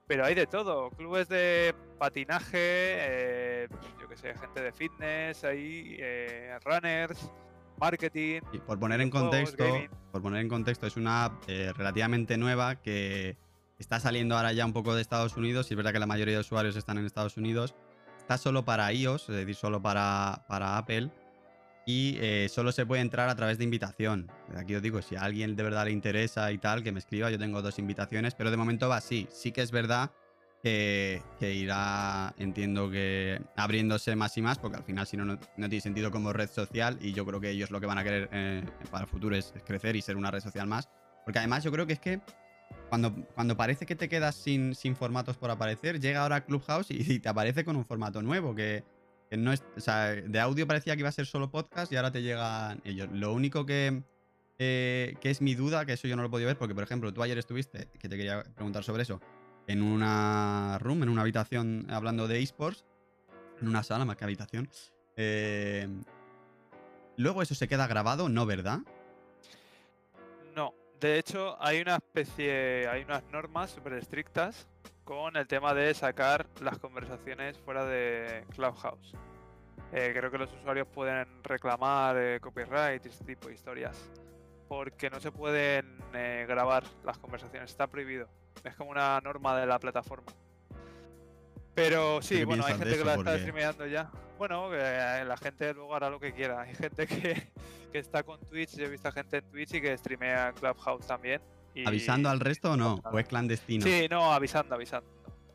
Pero hay de todo, clubes de patinaje, eh, yo que sé, gente de fitness, ahí, eh, runners, marketing. Y por poner en contexto, gaming. por poner en contexto, es una app eh, relativamente nueva que está saliendo ahora ya un poco de Estados Unidos. Y es verdad que la mayoría de usuarios están en Estados Unidos. Está solo para iOS, es decir, solo para, para Apple. Y eh, solo se puede entrar a través de invitación. Aquí os digo, si a alguien de verdad le interesa y tal, que me escriba. Yo tengo dos invitaciones, pero de momento va así. Sí que es verdad que, que irá, entiendo que abriéndose más y más, porque al final si no, no, tiene sentido como red social y yo creo que ellos lo que van a querer eh, para el futuro es, crecer y ser una red social más. Porque además yo creo que es que cuando, cuando parece que te quedas sin, sin formatos por aparecer, llega ahora Clubhouse y, te aparece con un formato nuevo que, que no es, o sea, de audio parecía que iba a ser solo podcast y ahora te llegan ellos. Lo único que, eh, que es mi duda, que eso yo no lo he podido ver, porque por ejemplo tú ayer estuviste, que te quería preguntar sobre eso, en una room, en una habitación hablando de esports, en una sala más que habitación. Eh, luego eso se queda grabado, ¿no, verdad? No, de hecho hay una especie, hay unas normas súper estrictas con el tema de sacar las conversaciones fuera de Clubhouse. Eh, creo que los usuarios pueden reclamar eh, copyright y este tipo de historias. Porque no se pueden eh, grabar las conversaciones, está prohibido. Es como una norma de la plataforma. Pero sí, bueno, hay gente que la está streameando ya. Bueno, eh, la gente luego hará lo que quiera. Hay gente que, que está con Twitch, yo he visto gente en Twitch y que streamea en Clubhouse también. y- ¿Avisando al resto o no? ¿O es clandestino? Sí, no, avisando, avisando.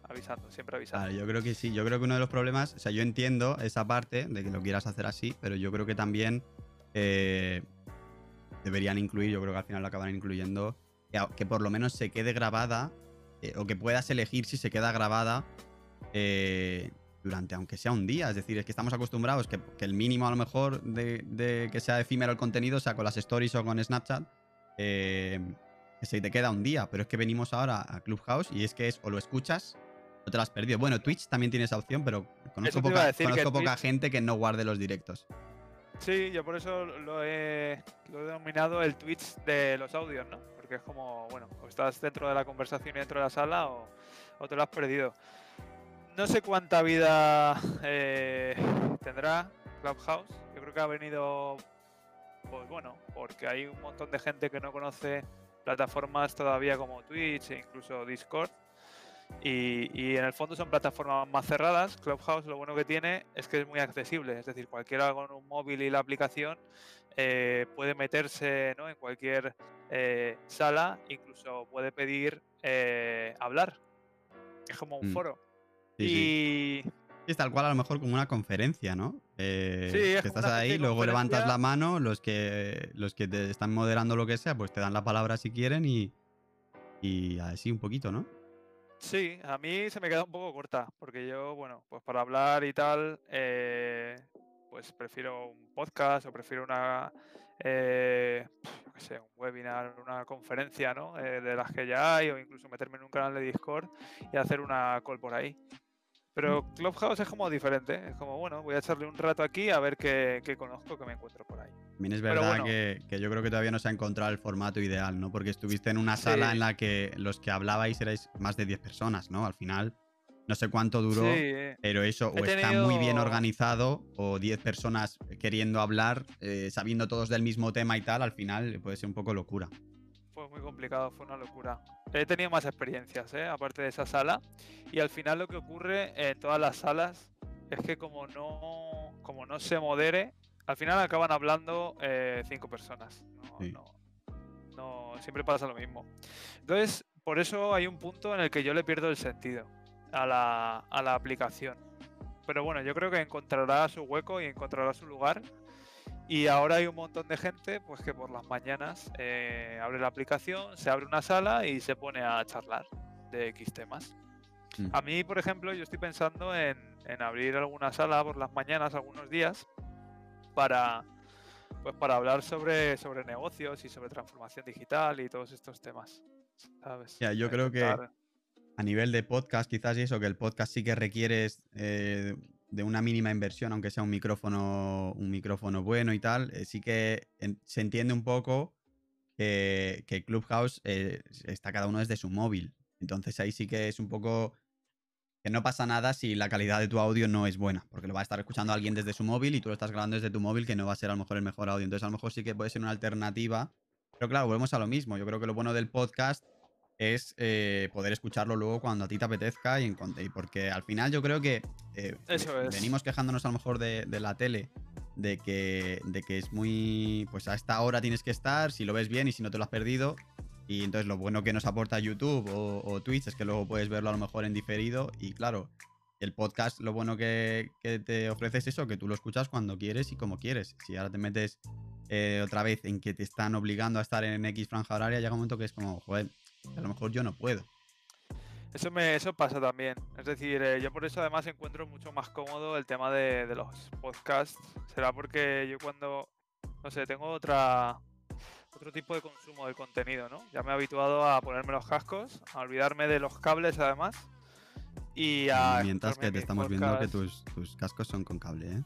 Avisando, siempre avisando. Yo creo que sí. Yo creo que uno de los problemas, o sea, yo entiendo esa parte de que lo quieras hacer así, pero yo creo que también eh, deberían incluir, yo creo que al final lo acabarán incluyendo, que por lo menos se quede grabada eh, o que puedas elegir si se queda grabada eh, durante, aunque sea un día. Es decir, es que estamos acostumbrados que, que el mínimo a lo mejor de, de que sea efímero el contenido, sea con las stories o con Snapchat. eh, que se te queda un día, pero es que venimos ahora a Clubhouse y es que es o lo escuchas o te lo has perdido. Bueno, Twitch también tiene esa opción, pero conozco poca, decir, que conozco poca Twitch- gente que no guarde los directos. Sí, yo por eso lo he, lo he denominado el Twitch de los audios, ¿no? Porque es como, bueno, o estás dentro de la conversación y dentro de la sala o, te lo has perdido. No sé cuánta vida eh, tendrá Clubhouse. Yo creo que ha venido, pues bueno, porque hay un montón de gente que no conoce plataformas todavía como Twitch e incluso Discord. Y, y en el fondo son plataformas más cerradas. Clubhouse lo bueno que tiene es que es muy accesible. Es decir, cualquiera con un móvil y la aplicación eh, puede meterse ¿no? en cualquier eh, sala, incluso puede pedir eh, hablar. Es como un Mm. foro. Sí, y Sí, es tal cual a lo mejor como una conferencia, ¿no? Eh, Sí, es que estás ahí, luego levantas la mano, los que, los que te están moderando lo que sea, pues te dan la palabra si quieren y, y así un poquito, ¿no? Sí, a mí se me queda un poco corta, porque yo, bueno, pues para hablar y tal, eh, pues prefiero un podcast o prefiero una, eh, sé, un webinar, una conferencia, ¿no? Eh, de las que ya hay, o incluso meterme en un canal de Discord y hacer una call por ahí. Pero Clubhouse es como diferente, es como, bueno, voy a echarle un rato aquí a ver qué, qué conozco, que me encuentro por ahí. También es verdad bueno. que, que yo creo que todavía no se ha encontrado el formato ideal, ¿no? Porque estuviste en una sala Sí. en la que los que hablabais erais más de 10 personas, ¿no? Al final, no sé cuánto duró, Sí, pero eso o está muy bien organizado o 10 personas queriendo hablar, eh, sabiendo todos del mismo tema y tal, al final puede ser un poco locura. Fue muy complicado, fue una locura. He tenido más experiencias, ¿eh? aparte de esa sala. Y al final lo que ocurre en todas las salas es que como no, como no se modere, al final acaban hablando eh, cinco personas. No, Sí. no- no- siempre pasa lo mismo. Entonces, por eso hay un punto en el que yo le pierdo el sentido a la, a la aplicación. Pero bueno, yo creo que encontrará su hueco y encontrará su lugar. Y ahora hay un montón de gente pues que por las mañanas eh, abre la aplicación, se abre una sala y se pone a charlar de X temas. Mm. A mí, por ejemplo, yo estoy pensando en, en abrir alguna sala por las mañanas, algunos días, para, pues, para hablar sobre, sobre negocios y sobre transformación digital y todos estos temas. ¿sabes? Ya, yo creo que- A nivel de podcast, quizás y eso, que el podcast sí que requieres eh, de una mínima inversión, aunque sea un micrófono, un micrófono bueno y tal, eh, sí que se entiende un poco que, que Clubhouse eh, está cada uno desde su móvil. Entonces ahí sí que es un poco que no pasa nada si la calidad de tu audio no es buena, porque lo va a estar escuchando alguien desde su móvil y tú lo estás grabando desde tu móvil, que no va a ser a lo mejor el mejor audio. Entonces a lo mejor sí que puede ser una alternativa. Pero claro, volvemos a lo mismo. Yo creo que lo bueno del podcast es eh, poder escucharlo luego cuando a ti te apetezca y, en, cuan- y porque al final yo creo que eh, Eso es. venimos quejándonos a lo mejor de, de la tele de que, de que es muy pues a esta hora tienes que estar si lo ves bien y si no te lo has perdido y entonces lo bueno que nos aporta YouTube o, o Twitch es que luego puedes verlo a lo mejor en diferido y claro el podcast lo bueno que, que te ofrece es eso que tú lo escuchas cuando quieres y como quieres si ahora te metes eh, otra vez en que te están obligando a estar en X franja horaria llega un momento que es como joder a lo mejor yo no puedo. Eso, me, eso pasa también. Es decir, eh, yo por eso además encuentro mucho más cómodo el tema de, de los podcasts. Será porque yo cuando, no sé, tengo otra otro tipo de consumo del contenido, ¿no? Ya me he habituado a ponerme los cascos, a olvidarme de los cables además. Y a Mientras que te estamos viendo que tus, tus cascos son con cable, ¿eh?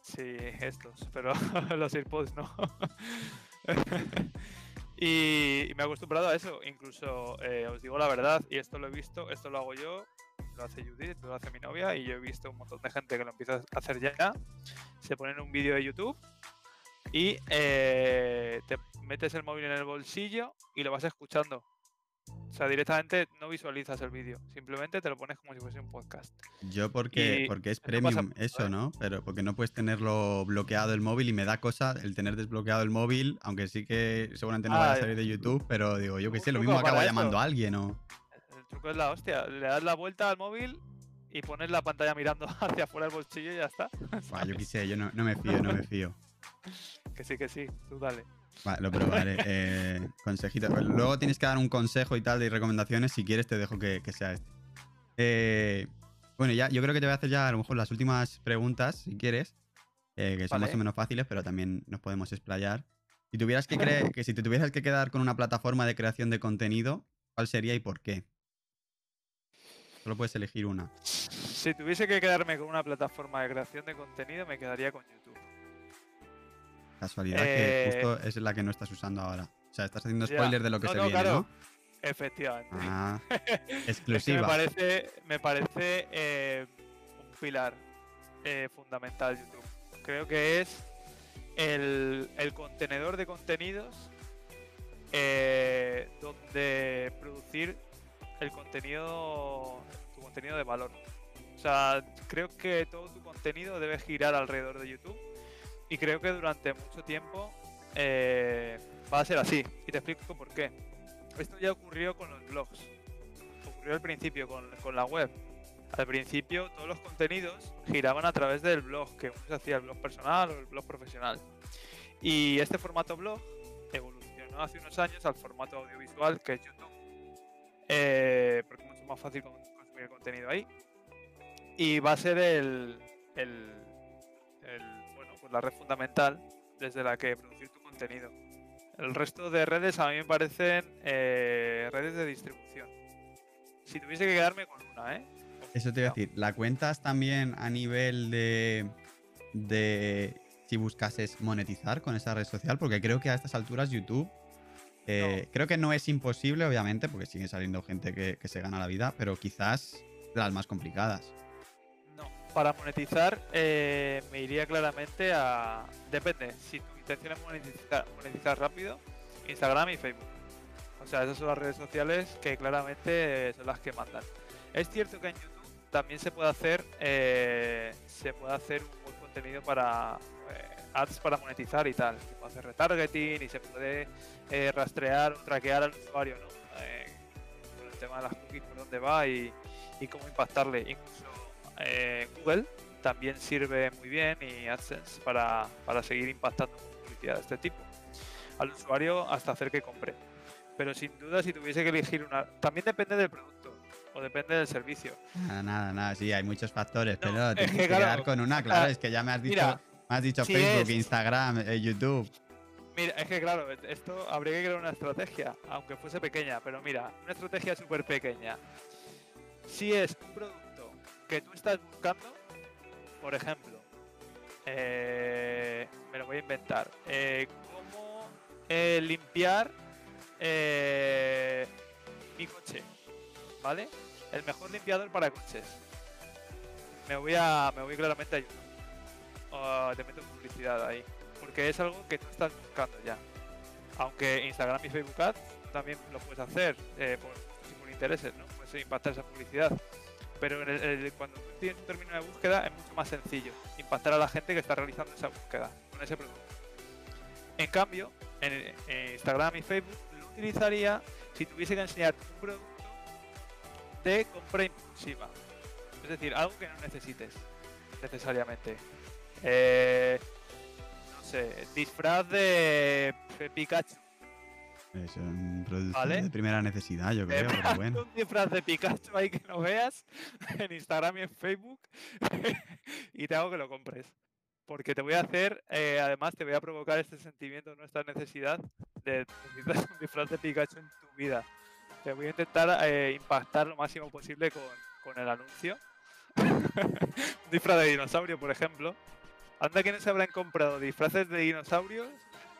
Sí, estos, pero los AirPods no. y, me he acostumbrado a eso. Incluso eh, os digo la verdad, y esto lo he visto, esto lo hago yo, lo hace Judith, lo hace mi novia, y yo he visto un montón de gente que lo empieza a hacer ya. Se ponen un vídeo de YouTube y eh, te metes el móvil en el bolsillo y lo vas escuchando. O sea, directamente no visualizas el vídeo, simplemente te lo pones como si fuese un podcast. Yo porque, Y porque es pasa premium eso, ¿eh? ¿no? Pero porque no puedes tenerlo bloqueado el móvil y me da cosa el tener desbloqueado el móvil, aunque sí que seguramente no vaya Ah, a salir de YouTube, pero digo, yo qué sé, lo mismo acaba llamando a alguien o... El truco es la hostia. Le das la vuelta al móvil y pones la pantalla mirando hacia afuera del bolsillo y ya está. Yo qué sé, yo no, no me fío, no me fío. Que sí, que sí. Tú dale. Vale, lo probaré. Eh, consejito. Luego tienes que dar un consejo y tal de recomendaciones. Si quieres, te dejo que, que sea este. Eh, bueno, ya, yo creo que te voy a hacer ya a lo mejor las últimas preguntas, si quieres. eh, que son más o menos fáciles, pero también nos podemos explayar. Si tuvieras que, creer que si te tuvieras que quedar con una plataforma de creación de contenido, ¿cuál sería y por qué? Solo puedes elegir una. Si tuviese que quedarme con una plataforma de creación de contenido, me quedaría con YouTube. Casualidad que Eh, justo es la que no estás usando ahora. O sea, estás haciendo spoiler de lo que No, se no, viene, claro. ¿no? Efectivamente. Ah, Es que me exclusiva. parece, me parece eh, un pilar eh, fundamental YouTube. Creo que es el, el contenedor de contenidos eh, donde producir el contenido, tu contenido de valor. O sea, creo que todo tu contenido debe girar alrededor de YouTube y creo que durante mucho tiempo eh, va a ser así. Y te explico por qué. Esto ya ocurrió con los blogs. Ocurrió al principio con, con la web. Al principio todos los contenidos giraban a través del blog, que uno se hacía el blog personal o el blog profesional. Y este formato blog evolucionó hace unos años al formato audiovisual que es YouTube. Eh, porque es mucho más fácil con- consumir contenido ahí. Y va a ser el, el, pues la red fundamental desde la que producir tu contenido. El resto de redes a mí me parecen eh, redes de distribución. Si tuviese que quedarme con una, ¿eh? Eso te iba a decir, ¿la cuentas también a nivel de, de si buscases monetizar con esa red social? Porque creo que a estas alturas YouTube, eh, creo que no es imposible, obviamente, porque sigue saliendo gente que, que se gana la vida, pero quizás las más complicadas. Para monetizar eh, me iría claramente a... Depende, si tu intención es monetizar, monetizar rápido, Instagram y Facebook. O sea, esas son las redes sociales que claramente son las que mandan. Es cierto que en YouTube también se puede hacer eh, se puede hacer un buen contenido para eh, ads para monetizar y tal. Se puede hacer retargeting y se puede eh, rastrear o traquear al usuario, ¿no? Eh, con el tema de las cookies por dónde va y, y cómo impactarle. Incluso eh, Google también sirve muy bien y AdSense para, para seguir impactando publicidad de este tipo al usuario hasta hacer que compre. Pero sin duda, si tuviese que elegir una, también depende del producto o depende del servicio. Nada, nada, nada, sí, hay muchos factores, No, pero es tienes que que claro, quedar con una, claro, es que ya me has dicho, mira, me has dicho si Facebook, es- Instagram, eh, YouTube. Mira, es que claro, esto habría que crear una estrategia, aunque fuese pequeña, pero mira, una estrategia súper pequeña. Si es un producto que tú estás buscando, por ejemplo, eh, me lo voy a inventar, eh, cómo eh, limpiar mi coche, ¿vale? El mejor limpiador para coches. Me voy a, me voy claramente a YouTube. Te meto publicidad ahí porque es algo que tú estás buscando ya. Aunque Instagram y Facebook Ads también lo puedes hacer por, por intereses, ¿no? Puedes impactar esa publicidad. Pero cuando tú tienes un término de búsqueda es mucho más sencillo impactar a la gente que está realizando esa búsqueda con ese producto. En cambio, en, Instagram y Facebook lo utilizaría si tuviese que enseñar un producto de compra impulsiva. Es decir, algo que no necesites necesariamente. Eh, no sé, disfraz de Pikachu. Es un producto Vale. de primera necesidad, yo Eh, creo, pero bueno. Un disfraz de Pikachu ahí que no veas en Instagram y en Facebook y te hago que lo compres. Porque te voy a hacer, eh, además te voy a provocar este sentimiento, ¿no? esta necesidad de utilizar un disfraz de Pikachu en tu vida. Te voy a intentar eh, impactar lo máximo posible con, con el anuncio. un disfraz de dinosaurio, por ejemplo. Anda que no se habrán comprado disfraces de dinosaurios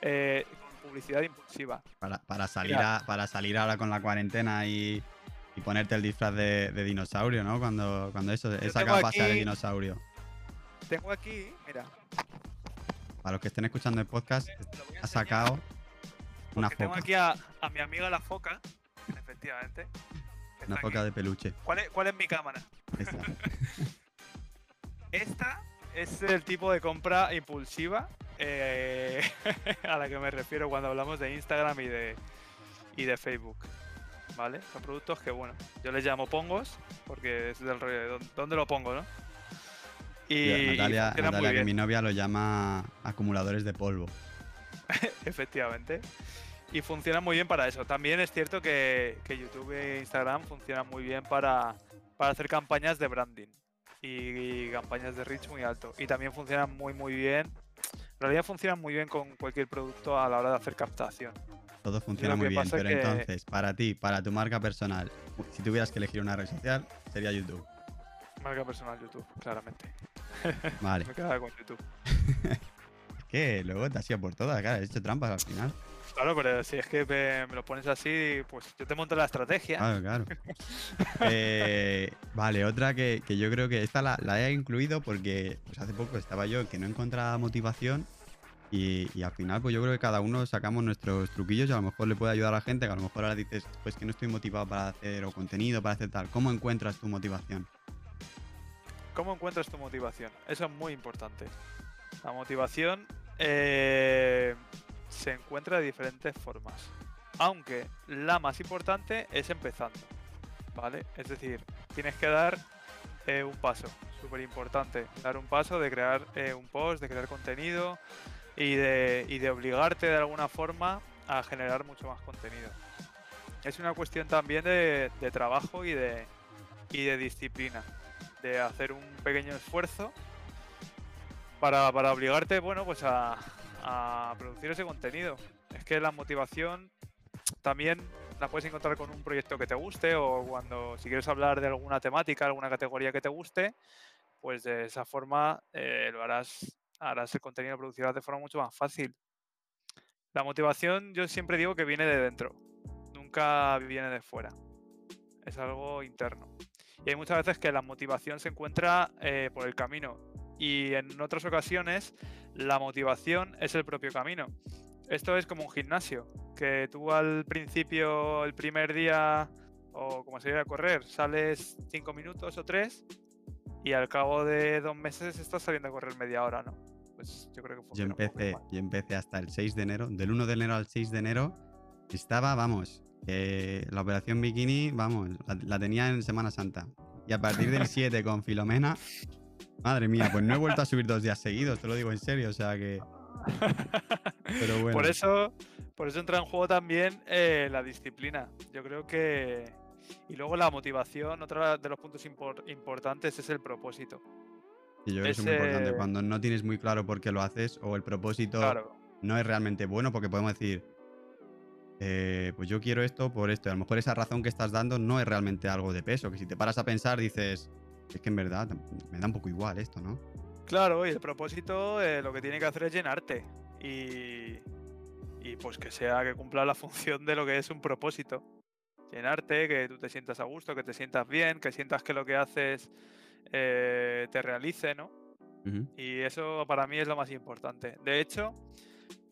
eh, publicidad impulsiva. Para, para salir Mira. a- para salir ahora con la cuarentena y, y ponerte el disfraz de, de dinosaurio, ¿no? Cuando, cuando eso, esa tengo capa sea de dinosaurio. Tengo aquí, mira, Para los que estén escuchando el podcast, ha sacado una Porque tengo foca. aquí a, a mi amiga la foca, efectivamente. Una foca aquí. de peluche. ¿Cuál es, cuál es mi cámara? Esa. Esta es el tipo de compra impulsiva eh, a la que me refiero cuando hablamos de Instagram y de, y de Facebook. ¿Vale? Son productos que, bueno, yo les llamo pongos porque es del rollo de dónde, lo pongo, ¿no? Y, Natalia, que mi novia lo llama acumuladores de polvo. Efectivamente. Y funciona muy bien para eso. También es cierto que, que YouTube e Instagram funcionan muy bien para, para hacer campañas de branding y, y campañas de reach muy alto. Y también funcionan muy muy bien realidad funcionan muy bien con cualquier producto a la hora de hacer captación. Todo funciona muy bien, pero entonces, para ti, para tu marca personal, si tuvieras que elegir una red social, sería YouTube. Marca personal YouTube, claramente. Vale. Me quedaba con YouTube. es que luego te has ido por todas, claro, has hecho trampas al final. Claro, pero si es que me, lo pones así, pues yo te monto la estrategia. Claro, claro. Eh, vale, otra que, yo creo que esta la, he incluido porque pues hace poco estaba yo que no encontraba motivación y, al final pues yo creo que cada uno sacamos nuestros truquillos y a lo mejor le puede ayudar a la gente que a lo mejor ahora dices pues que no estoy motivado para hacer o contenido, para hacer tal. ¿Cómo encuentras tu motivación? ¿Cómo encuentras tu motivación? Eso es muy importante. La motivación eh, se encuentra de diferentes formas. Aunque la más importante es empezando. ¿Vale? Es decir, tienes que dar eh, un paso. Súper importante. Dar un paso de crear eh, un post, de crear contenido y de, y de obligarte de alguna forma a generar mucho más contenido. Es una cuestión también de, trabajo y de, y de disciplina. De hacer un pequeño esfuerzo para, para obligarte, bueno, pues a, a producir ese contenido. Es que la motivación también la puedes encontrar con un proyecto que te guste o cuando si quieres hablar de alguna temática, alguna categoría que te guste, pues de esa forma eh, lo harás, harás el contenido, producirás de forma mucho más fácil. La motivación yo siempre digo que viene de dentro, nunca viene de fuera. Es algo interno. Y hay muchas veces que la motivación se encuentra eh, por el camino. Y en otras ocasiones la motivación es el propio camino. Esto es como un gimnasio, que tú al principio, el primer día, o como se dice a correr, sales cinco minutos o tres y al cabo de dos meses estás saliendo a correr media hora, ¿no? Pues yo creo que yo empecé, yo empecé hasta el 6 de enero, del 1 de enero al 6 de enero, estaba, vamos, la operación bikini, vamos, la tenía en Semana Santa. Y a partir del 7 con Filomena, Madre mía, pues no he vuelto a subir dos días seguidos, te lo digo en serio, o sea que. Pero bueno. Por eso, por eso entra en juego también eh, la disciplina. Yo creo que. Y luego la motivación, otro de los puntos importantes es el propósito. Y yo creo que es muy importante. Cuando no tienes muy claro por qué lo haces o el propósito no es realmente bueno, porque podemos decir, eh, pues yo quiero esto por esto. Y a lo mejor esa razón que estás dando no es realmente algo de peso. Que si te paras a pensar, dices, es que en verdad me da un poco igual esto, ¿no? Claro, y el propósito eh, lo que tiene que hacer es llenarte. Y, y pues que sea que cumpla la función de lo que es un propósito. Llenarte, que tú te sientas a gusto, que te sientas bien, que sientas que lo que haces eh, te realice, ¿no? Y eso para mí es lo más importante. De hecho,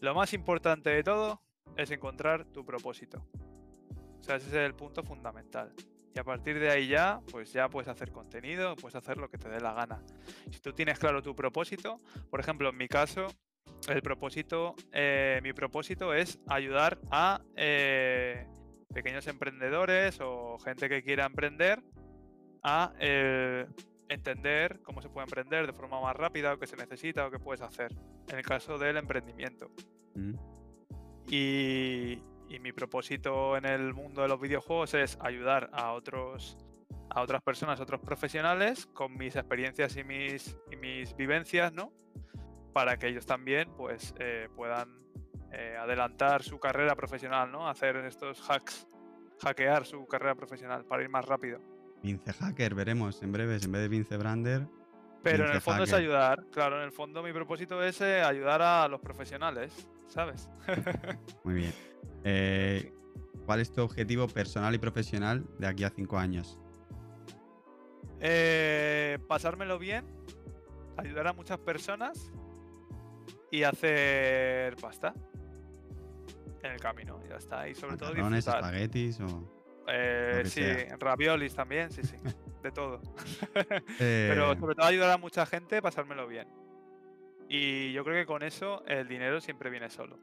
lo más importante de todo es encontrar tu propósito. O sea, ese es el punto fundamental. Y a partir de ahí ya, pues ya puedes hacer contenido, puedes hacer lo que te dé la gana. Si tú tienes claro tu propósito, por ejemplo, en mi caso, el propósito, eh, mi propósito es ayudar a eh, pequeños emprendedores o gente que quiera emprender a eh, entender cómo se puede emprender de forma más rápida o qué se necesita o qué puedes hacer. En el caso del emprendimiento. Mm. Y, y mi propósito en el mundo de los videojuegos es ayudar a otros a otras personas, a otros profesionales con mis experiencias y mis, y mis vivencias, ¿no? Para que ellos también pues eh, puedan eh, adelantar su carrera profesional, ¿no? Hacer estos hacks, hackear su carrera profesional para ir más rápido. Vince Hacker, veremos en breves, en vez de Vince Brander. Pero en el fondo es ayudar, claro, en el fondo mi propósito es eh, ayudar a los profesionales, ¿sabes? Muy bien. Eh, ¿Cuál es tu objetivo personal y profesional de aquí a cinco años? Eh, pasármelo bien, ayudar a muchas personas y hacer pasta en el camino. Ya está. Y sobre todo disfrutar. espaguetis o...? Eh, sí, raviolis también, sí, sí. De todo. Pero sobre todo ayudar a mucha gente, pasármelo bien. Y yo creo que con eso el dinero siempre viene solo.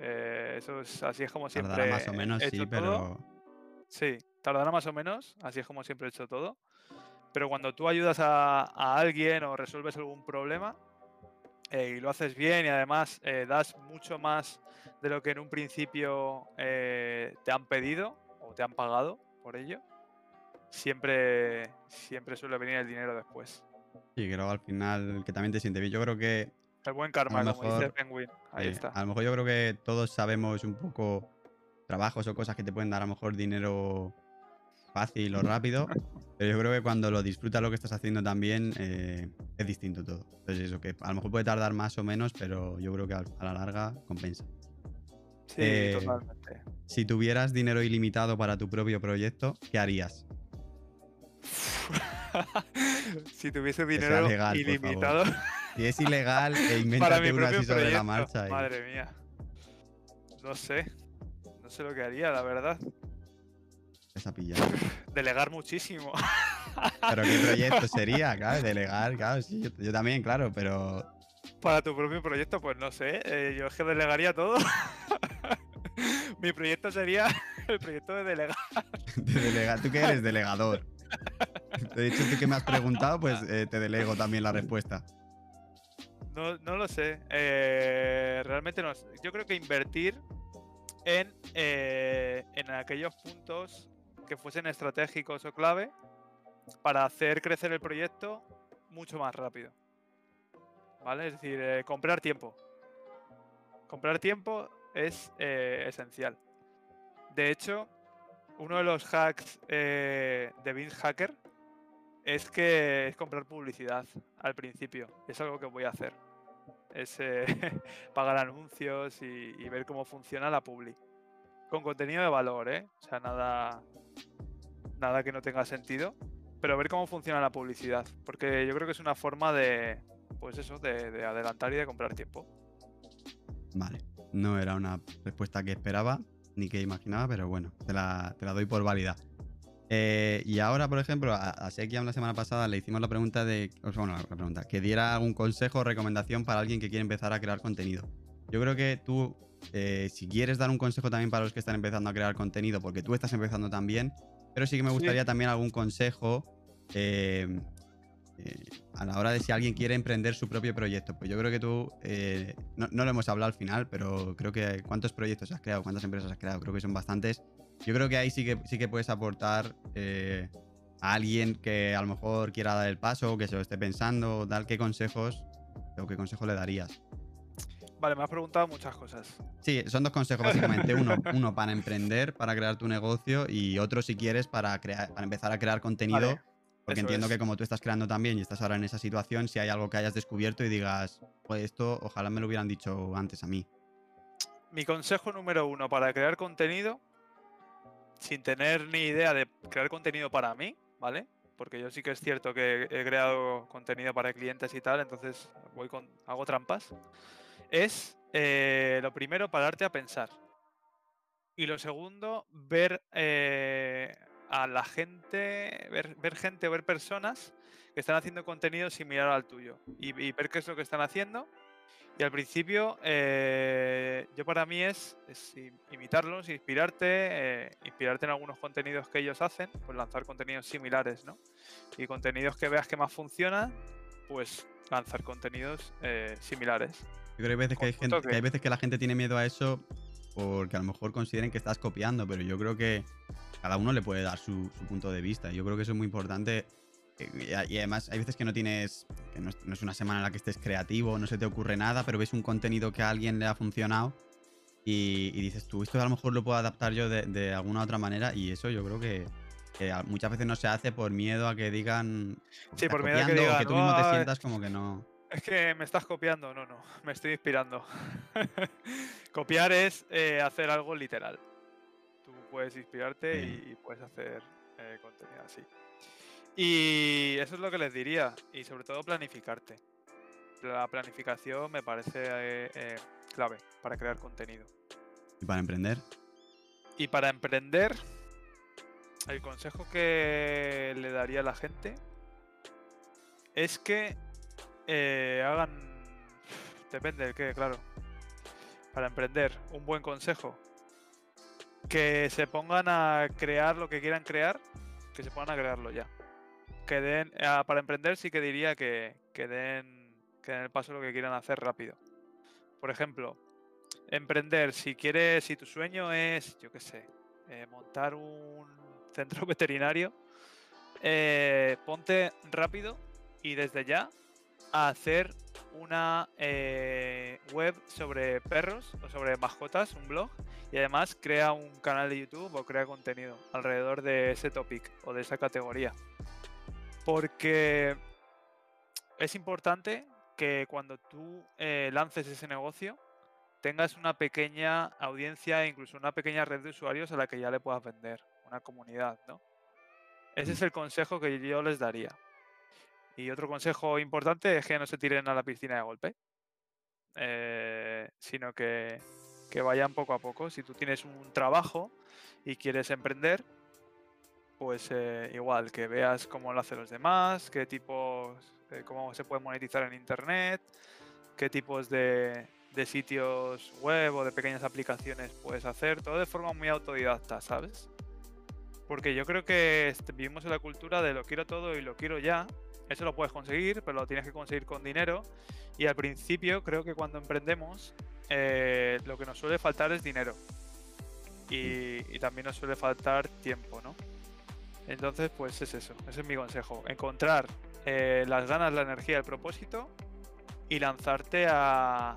Eh, eso es, así es como siempre. Tardará más o menos, sí, pero. Sí, tardará más o menos, así es como siempre he hecho todo. Pero cuando tú ayudas a, alguien o resuelves algún problema eh, y lo haces bien y además eh, das mucho más de lo que en un principio te han pedido te han pagado por ello, siempre, siempre suele venir el dinero después. Sí, creo al final que también te siente bien. Yo creo que El buen karma, como dice Penguin. Ahí está. A lo mejor yo creo que todos sabemos un poco trabajos o cosas que te pueden dar a lo mejor dinero fácil o rápido, pero yo creo que cuando lo disfrutas lo que estás haciendo también eh, es distinto todo. Entonces eso, que a lo mejor puede tardar más o menos, pero yo creo que a, la larga compensa. Sí, eh, totalmente. Si tuvieras dinero ilimitado para tu propio proyecto, ¿qué harías? si tuviese dinero ilimitado. Si es ilegal, e invéntate uno así sobre la marcha. Madre mía. No sé. No sé lo que haría, la verdad. Esa pilla. Delegar muchísimo. Pero qué proyecto sería, claro, delegar, claro, sí, yo, también, claro, pero. Para tu propio proyecto, pues no sé. Eh, yo es que delegaría todo. Mi proyecto sería el proyecto de delegar. De. ¿Tú qué eres? Delegador. De hecho, tú que me has preguntado, pues eh, te delego también la respuesta. No, no lo sé. Eh, realmente no. Yo creo que invertir en, eh, en aquellos puntos que fuesen estratégicos o clave para hacer crecer el proyecto mucho más rápido. ¿Vale? Es decir, comprar tiempo. Comprar tiempo es esencial. De hecho, uno de los hacks de Bing Hacker es que es comprar publicidad al principio. Es algo que voy a hacer. Es eh, pagar anuncios y, ver cómo funciona la publi. Con contenido de valor, ¿eh? O sea, nada, nada que no tenga sentido. Pero ver cómo funciona la publicidad. Porque yo creo que es una forma de, pues eso, de, adelantar y de comprar tiempo. Vale. No era una respuesta que esperaba ni que imaginaba, pero bueno, te la, te la doy por válida. Eh, y ahora, por ejemplo, a, a Sekiam la semana pasada le hicimos la pregunta de. Bueno, la pregunta, que diera algún consejo o recomendación para alguien que quiere empezar a crear contenido. Yo creo que tú, eh, si quieres dar un consejo también para los que están empezando a crear contenido, porque tú estás empezando también, pero sí que me gustaría también algún consejo eh, a la hora de si alguien quiere emprender su propio proyecto. Pues yo creo que tú, no, no, lo hemos hablado al final, pero creo que cuántos proyectos has creado, cuántas empresas has creado, creo que son bastantes yo creo que ahí sí que, sí que puedes aportar eh, a alguien que a lo mejor quiera dar el paso, que se lo esté pensando, tal, ¿qué consejos o qué consejo le darías? Vale, me has preguntado muchas cosas. Sí, son dos consejos básicamente. Uno, uno para emprender, para crear tu negocio y otro si quieres para, crear, para empezar a crear contenido. Porque entiendo que como tú estás creando también y estás ahora en esa situación, si hay algo que hayas descubierto y digas, pues esto ojalá me lo hubieran dicho antes a mí. Mi consejo número uno para crear contenido sin tener ni idea de crear contenido para mí, ¿vale? Porque yo sí que es cierto que he creado contenido para clientes y tal, entonces voy con, hago trampas. Es eh, lo primero, pararte a pensar. Y lo segundo, ver eh, a la gente, ver, ver, gente o ver personas que están haciendo contenido similar al tuyo y, y ver qué es lo que están haciendo y al principio, eh, yo para mí es, imitarlos, inspirarte, eh, inspirarte en algunos contenidos que ellos hacen, pues lanzar contenidos similares, ¿no? Y contenidos que veas que más funcionan, pues lanzar contenidos eh, similares. Yo creo que hay, veces que, hay gente, que hay veces que la gente tiene miedo a eso porque a lo mejor consideren que estás copiando, pero yo creo que cada uno le puede dar su, su punto de vista. Yo creo que eso es muy importante y además hay veces que no tienes, que no es, una semana en la que estés creativo, no se te ocurre nada, pero ves un contenido que a alguien le ha funcionado y, dices tú, esto a lo mejor lo puedo adaptar yo de, alguna otra manera y eso yo creo que, muchas veces no se hace por miedo a que digan... Sí, por miedo a que digan, que tú mismo te sientas como que no... Es que me estás copiando, no, no, me estoy inspirando. Copiar es eh, hacer algo literal. Puedes inspirarte y, puedes hacer eh, contenido así. Y eso es lo que les diría. Y sobre todo planificarte. La planificación me parece eh, eh, clave para crear contenido. ¿Y para emprender? Y para emprender, el consejo que le daría a la gente es que eh, hagan... Depende de qué, claro. Para emprender, un buen consejo. Que se pongan a crear lo que quieran crear, que se pongan a crearlo ya que den, ah, para emprender sí que diría que, que, den, que den el paso lo que quieran hacer rápido. Por ejemplo, emprender, si quieres, si tu sueño es, yo qué sé, eh, montar un centro veterinario, eh, ponte rápido y desde ya a hacer una eh, web sobre perros o sobre mascotas, un blog, y además crea un canal de YouTube o crea contenido alrededor de ese topic o de esa categoría. Porque es importante que cuando tú eh, lances ese negocio tengas una pequeña audiencia e incluso una pequeña red de usuarios a la que ya le puedas vender, una comunidad, ¿no? Ese es el consejo que yo les daría. Y otro consejo importante es que no se tiren a la piscina de golpe, eh, sino que, que, vayan poco a poco. Si tú tienes un trabajo y quieres emprender, pues eh, igual, que veas cómo lo hacen los demás, qué tipos, eh, cómo se puede monetizar en Internet, qué tipos de, de sitios web o de pequeñas aplicaciones puedes hacer, todo de forma muy autodidacta, ¿sabes? Porque yo creo que este, vivimos en la cultura de lo quiero todo y lo quiero ya, eso lo puedes conseguir, pero lo tienes que conseguir con dinero. Y al principio creo que cuando emprendemos eh, lo que nos suele faltar es dinero. Y, también nos suele faltar tiempo, ¿no? Entonces, pues es eso, ese es mi consejo. Encontrar eh, las ganas, la energía, el propósito y lanzarte a,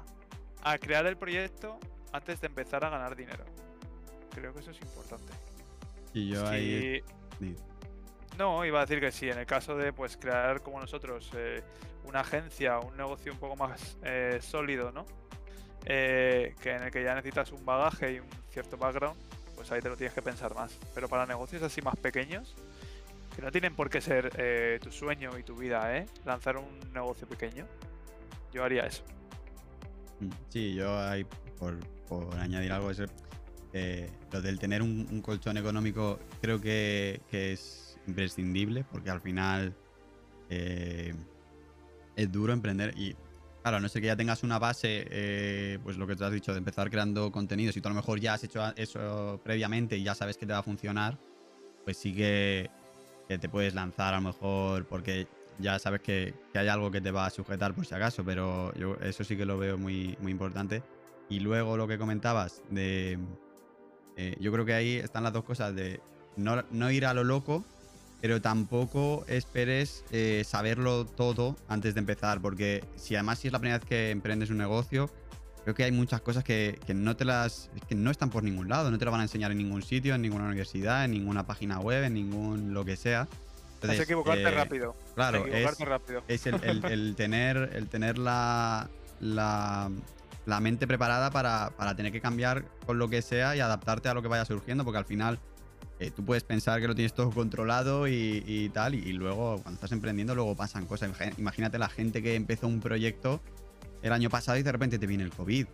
a crear el proyecto antes de empezar a ganar dinero. Creo que eso es importante. Y yo ahí... No, iba a decir que sí, en el caso de pues crear como nosotros eh, una agencia, un negocio un poco más eh, sólido, ¿no? Eh, que en el que ya necesitas un bagaje y un cierto background, pues ahí te lo tienes que pensar más. Pero para negocios así más pequeños, que no tienen por qué ser tu sueño y tu vida, ¿eh? Lanzar un negocio pequeño, yo haría eso. Mm, sí, yo ahí, por, añadir algo, es, lo del tener un, colchón económico creo que es imprescindible porque al final eh, es duro emprender y claro, no sé que ya tengas una base, eh, pues lo que te has dicho, de empezar creando contenidos y tú a lo mejor ya has hecho eso previamente y ya sabes que te va a funcionar, pues sí que, te puedes lanzar a lo mejor porque ya sabes que, hay algo que te va a sujetar por si acaso, pero yo eso sí que lo veo muy, muy importante. Y luego lo que comentabas de... Eh, yo creo que ahí están las dos cosas de no, no ir a lo loco, pero tampoco esperes eh, saberlo todo antes de empezar, porque si además si es la primera vez que emprendes un negocio, creo que hay muchas cosas que, no te las que no están por ningún lado, no te lo van a enseñar en ningún sitio, en ninguna universidad, en ninguna página web, en ningún lo que sea. Entonces, es equivocarte eh, rápido. Claro, es, rápido. es el, tener, el tener la, la, mente preparada para, para tener que cambiar con lo que sea y adaptarte a lo que vaya surgiendo, porque al final eh, tú puedes pensar que lo tienes todo controlado y, tal, y, luego cuando estás emprendiendo luego pasan cosas. Imagínate la gente que empezó un proyecto el año pasado y de repente te viene el COVID.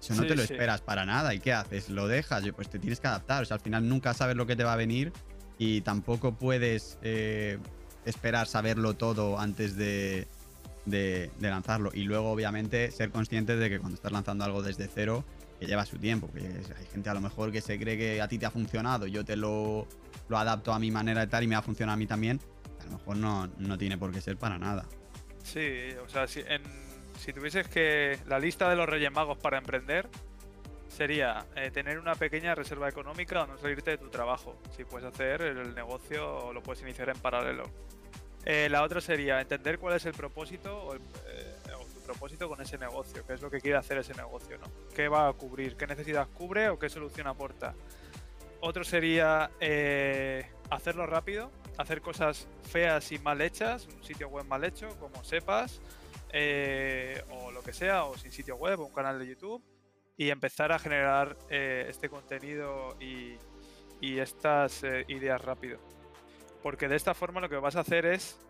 Eso no te lo esperas para nada. ¿Y qué haces? ¿Lo dejas? Pues te tienes que adaptar. O sea, al final nunca sabes lo que te va a venir y tampoco puedes eh, esperar saberlo todo antes de, de, lanzarlo. Y luego, obviamente, ser consciente de que cuando estás lanzando algo desde cero, que lleva su tiempo. Que hay gente a lo mejor que se cree que a ti te ha funcionado, yo te lo, lo adapto a mi manera de tal y me va a funcionar a mí también. A lo mejor no, no tiene por qué ser para nada. Sí, o sea, si, en, si tuvieses que. La lista de los Reyes Magos para emprender sería eh, tener una pequeña reserva económica o no salirte de tu trabajo. Si puedes hacer el negocio o lo puedes iniciar en paralelo. Eh, la otra sería entender cuál es el propósito o el, eh, propósito con ese negocio, qué es lo que quiere hacer ese negocio, ¿no? ¿Qué va a cubrir? ¿Qué necesidad cubre o qué solución aporta? Otro sería eh, hacerlo rápido, hacer cosas feas y mal hechas, un sitio web mal hecho, como sepas, eh, o lo que sea, o sin sitio web, o un canal de YouTube, y empezar a generar eh, este contenido y, y estas ideas rápido. Porque de esta forma lo que vas a hacer es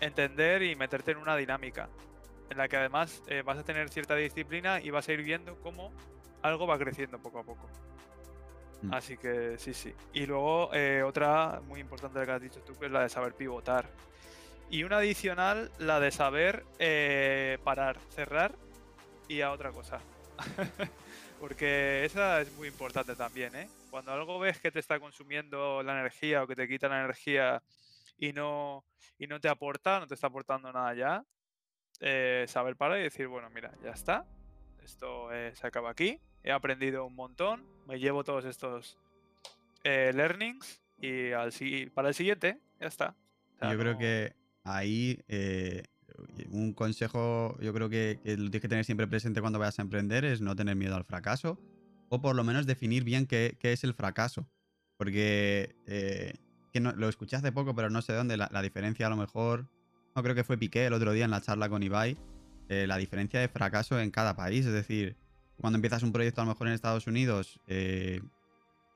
entender y meterte en una dinámica en la que además eh, vas a tener cierta disciplina y vas a ir viendo cómo algo va creciendo poco a poco. Mm. Así que sí, sí. Y luego eh, otra muy importante la que has dicho tú, que es la de saber pivotar. Y una adicional, la de saber eh, parar, cerrar y a otra cosa. Porque esa es muy importante también, ¿eh? Cuando algo ves que te está consumiendo la energía o que te quita la energía y no, y no te aporta, no te está aportando nada ya, eh, saber parar y decir, bueno, mira, ya está, esto eh, se acaba aquí, he aprendido un montón, me llevo todos estos eh, learnings y al, para el siguiente, ya está. Yo creo que ahí un consejo, yo creo que, lo tienes que tener siempre presente cuando vayas a emprender, es no tener miedo al fracaso, o por lo menos definir bien qué, es el fracaso. Porque eh, que no, lo escuché hace poco, pero no sé dónde, la, diferencia a lo mejor, no creo que fue Piqué el otro día en la charla con Ibai, eh, la diferencia de fracaso en cada país, es decir, cuando empiezas un proyecto a lo mejor en Estados Unidos eh,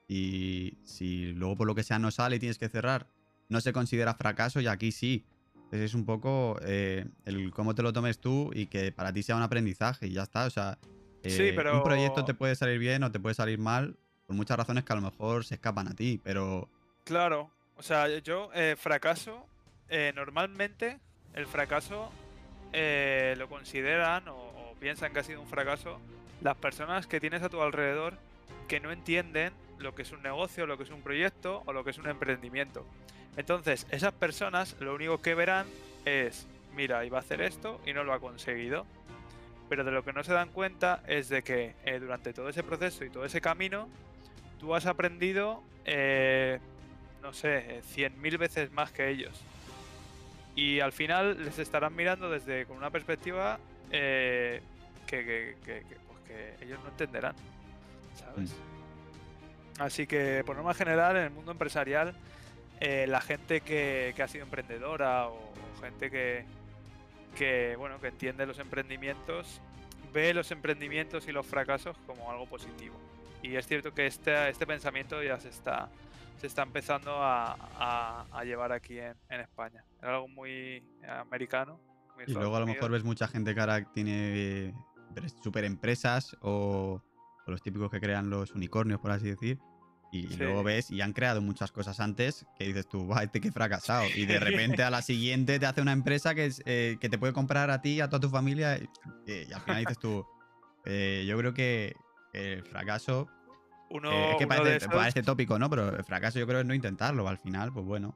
y si luego por lo que sea no sale y tienes que cerrar, no se considera fracaso y aquí sí. Entonces es un poco eh, el cómo te lo tomes tú y que para ti sea un aprendizaje y ya está. O sea, un proyecto te puede salir bien o te puede salir mal por muchas razones que a lo mejor se escapan a ti, pero... Claro, o sea, yo eh, normalmente el fracaso lo consideran o, piensan que ha sido un fracaso las personas que tienes a tu alrededor que no entienden lo que es un negocio, lo que es un proyecto o lo que es un emprendimiento. Entonces, esas personas lo único que verán es, mira, iba a hacer esto y no lo ha conseguido. Pero de lo que no se dan cuenta es de que eh, durante todo ese proceso y todo ese camino, tú has aprendido, eh, no sé, cien mil veces más que ellos. Y al final les estarán mirando desde con una perspectiva eh, que, pues que, ellos no entenderán. ¿Sabes? Mm. Así que, por norma general, en el mundo empresarial, eh, la gente que, ha sido emprendedora o, gente que, que, bueno, que entiende los emprendimientos, ve los emprendimientos y los fracasos como algo positivo. Y es cierto que este, este pensamiento ya se está, se está empezando a, llevar aquí en, España. Es algo muy americano. y luego a lo mejor ves mucha gente que ahora tiene super empresas o, o los típicos que crean los unicornios, por así decir, y luego ves, y han creado muchas cosas antes que dices tú, va, este que fracasado. Y de repente a la siguiente te hace una empresa que, es, eh, que te puede comprar a ti, a toda tu familia. Y, al final dices tú, eh, yo creo que el fracaso. Uno, eh, es que parece, tópico, ¿no? Pero el fracaso yo creo es no intentarlo. Al final, pues bueno.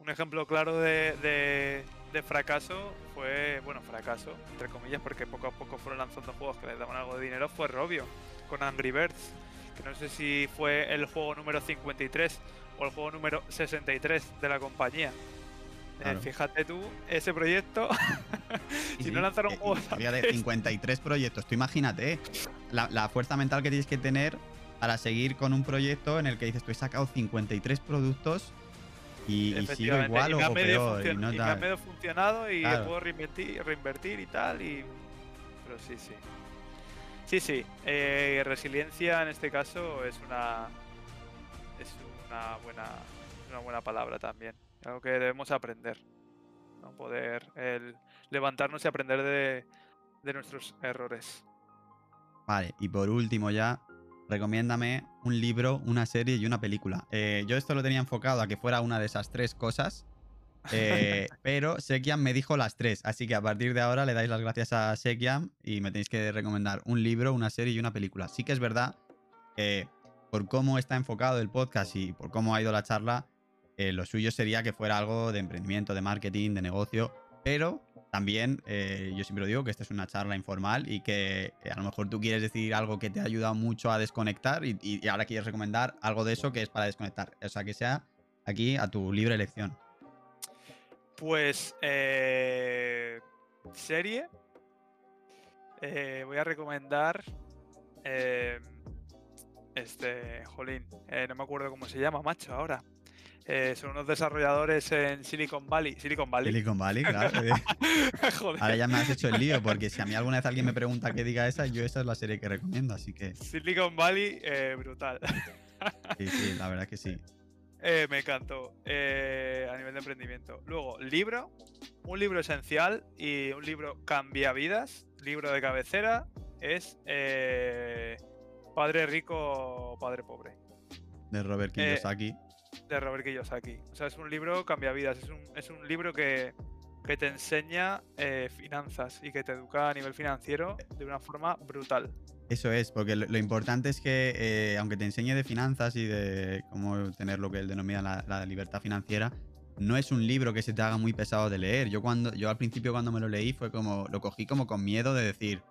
Un ejemplo claro de, de, fracaso fue, bueno, fracaso, entre comillas, porque poco a poco fueron lanzando juegos que les daban algo de dinero, fue Robio, con Angry Birds que no sé si fue el juego número 53 o el juego número 63 de la compañía. Eh, fíjate tú, ese proyecto, si no lanzaron eh, juegos... Había de 53 proyectos, tú imagínate la, fuerza mental que tienes que tener para seguir con un proyecto en el que dices, tú he sacado 53 productos y, sigo igual o, peor. Y, no me ha medio funcionado y puedo reinvertir, reinvertir y tal, y... pero sí, sí. Sí, sí. Eh, resiliencia en este caso es una es una buena una buena palabra también. Algo que debemos aprender. No poder el levantarnos y aprender de, de nuestros errores. Vale, y por último ya, recomiéndame un libro, una serie y una película. Eh, yo esto lo tenía enfocado a que fuera una de esas tres cosas, eh, pero Sekiam me dijo las tres, así que a partir de ahora le dais las gracias a Sekiam y me tenéis que recomendar un libro, una serie y una película. Sí que es verdad que por cómo está enfocado el podcast y por cómo ha ido la charla, eh, lo suyo sería que fuera algo de emprendimiento, de marketing, de negocio, pero también eh, yo siempre digo que esta es una charla informal y que a lo mejor tú quieres decir algo que te ha ayudado mucho a desconectar y, ahora quieres recomendar algo de eso que es para desconectar. O sea, que sea aquí a tu libre elección. Pues eh, serie. Eh, voy a recomendar. Eh, este, jolín, no me acuerdo cómo se llama, macho, ahora. Son unos desarrolladores en Silicon Valley. Silicon Valley. Silicon Valley, claro. Ahora ya me has hecho el lío, porque si a mí alguna vez alguien me pregunta qué diga esa, yo esa es la serie que recomiendo, así que. Silicon Valley, brutal. sí, sí, la verdad que sí. Eh, me encantó eh, a nivel de emprendimiento. Luego, libro, un libro esencial y un libro cambia vidas, libro de cabecera, es eh, Padre Rico, Padre Pobre. De Robert Kiyosaki. De Robert Kiyosaki. O sea, es un libro cambia vidas, es un, es un libro que, que te enseña finanzas y que te educa a nivel financiero de una forma brutal. Eso es, porque lo, importante es que, eh, aunque te enseñe de finanzas y de cómo tener lo que él denomina la, libertad financiera, no es un libro que se te haga muy pesado de leer. Yo cuando, yo al principio cuando me lo leí fue como, lo cogí como con miedo de decir,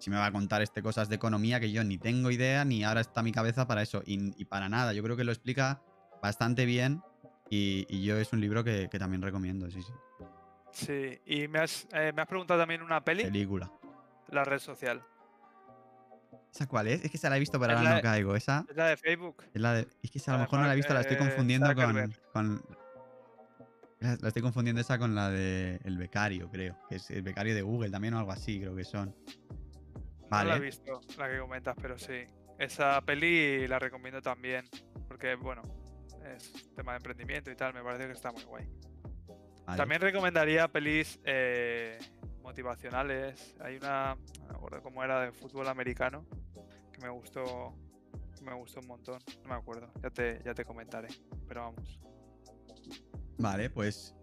si me va a contar este cosas de economía que yo ni tengo idea, ni ahora está mi cabeza para eso, y, para nada. Yo creo que lo explica bastante bien y, yo es un libro que, que también recomiendo, sí, sí. Sí, y me has, eh, me has preguntado también una peli, Película. la red social. ¿Esa cuál es? Es que esa la he visto, pero ahora no de- caigo. Esa Es la de Facebook. es la de. Es que esa a lo mejor no la he visto, la estoy eh, confundiendo con, con. La estoy confundiendo esa con la de El Becario, creo. Que es el becario de Google también o algo así, creo que son. No la he Vale. visto, la que comentas, pero sí. Esa peli la recomiendo también, porque, bueno, es tema de emprendimiento y tal, me parece que está muy guay. vale. También recomendaría pelis eh, motivacionales. Hay una, no me acuerdo cómo era, de fútbol americano, que me gustó, que me gustó un montón. No me acuerdo, ya te, ya te comentaré, pero vamos. Vale, pues.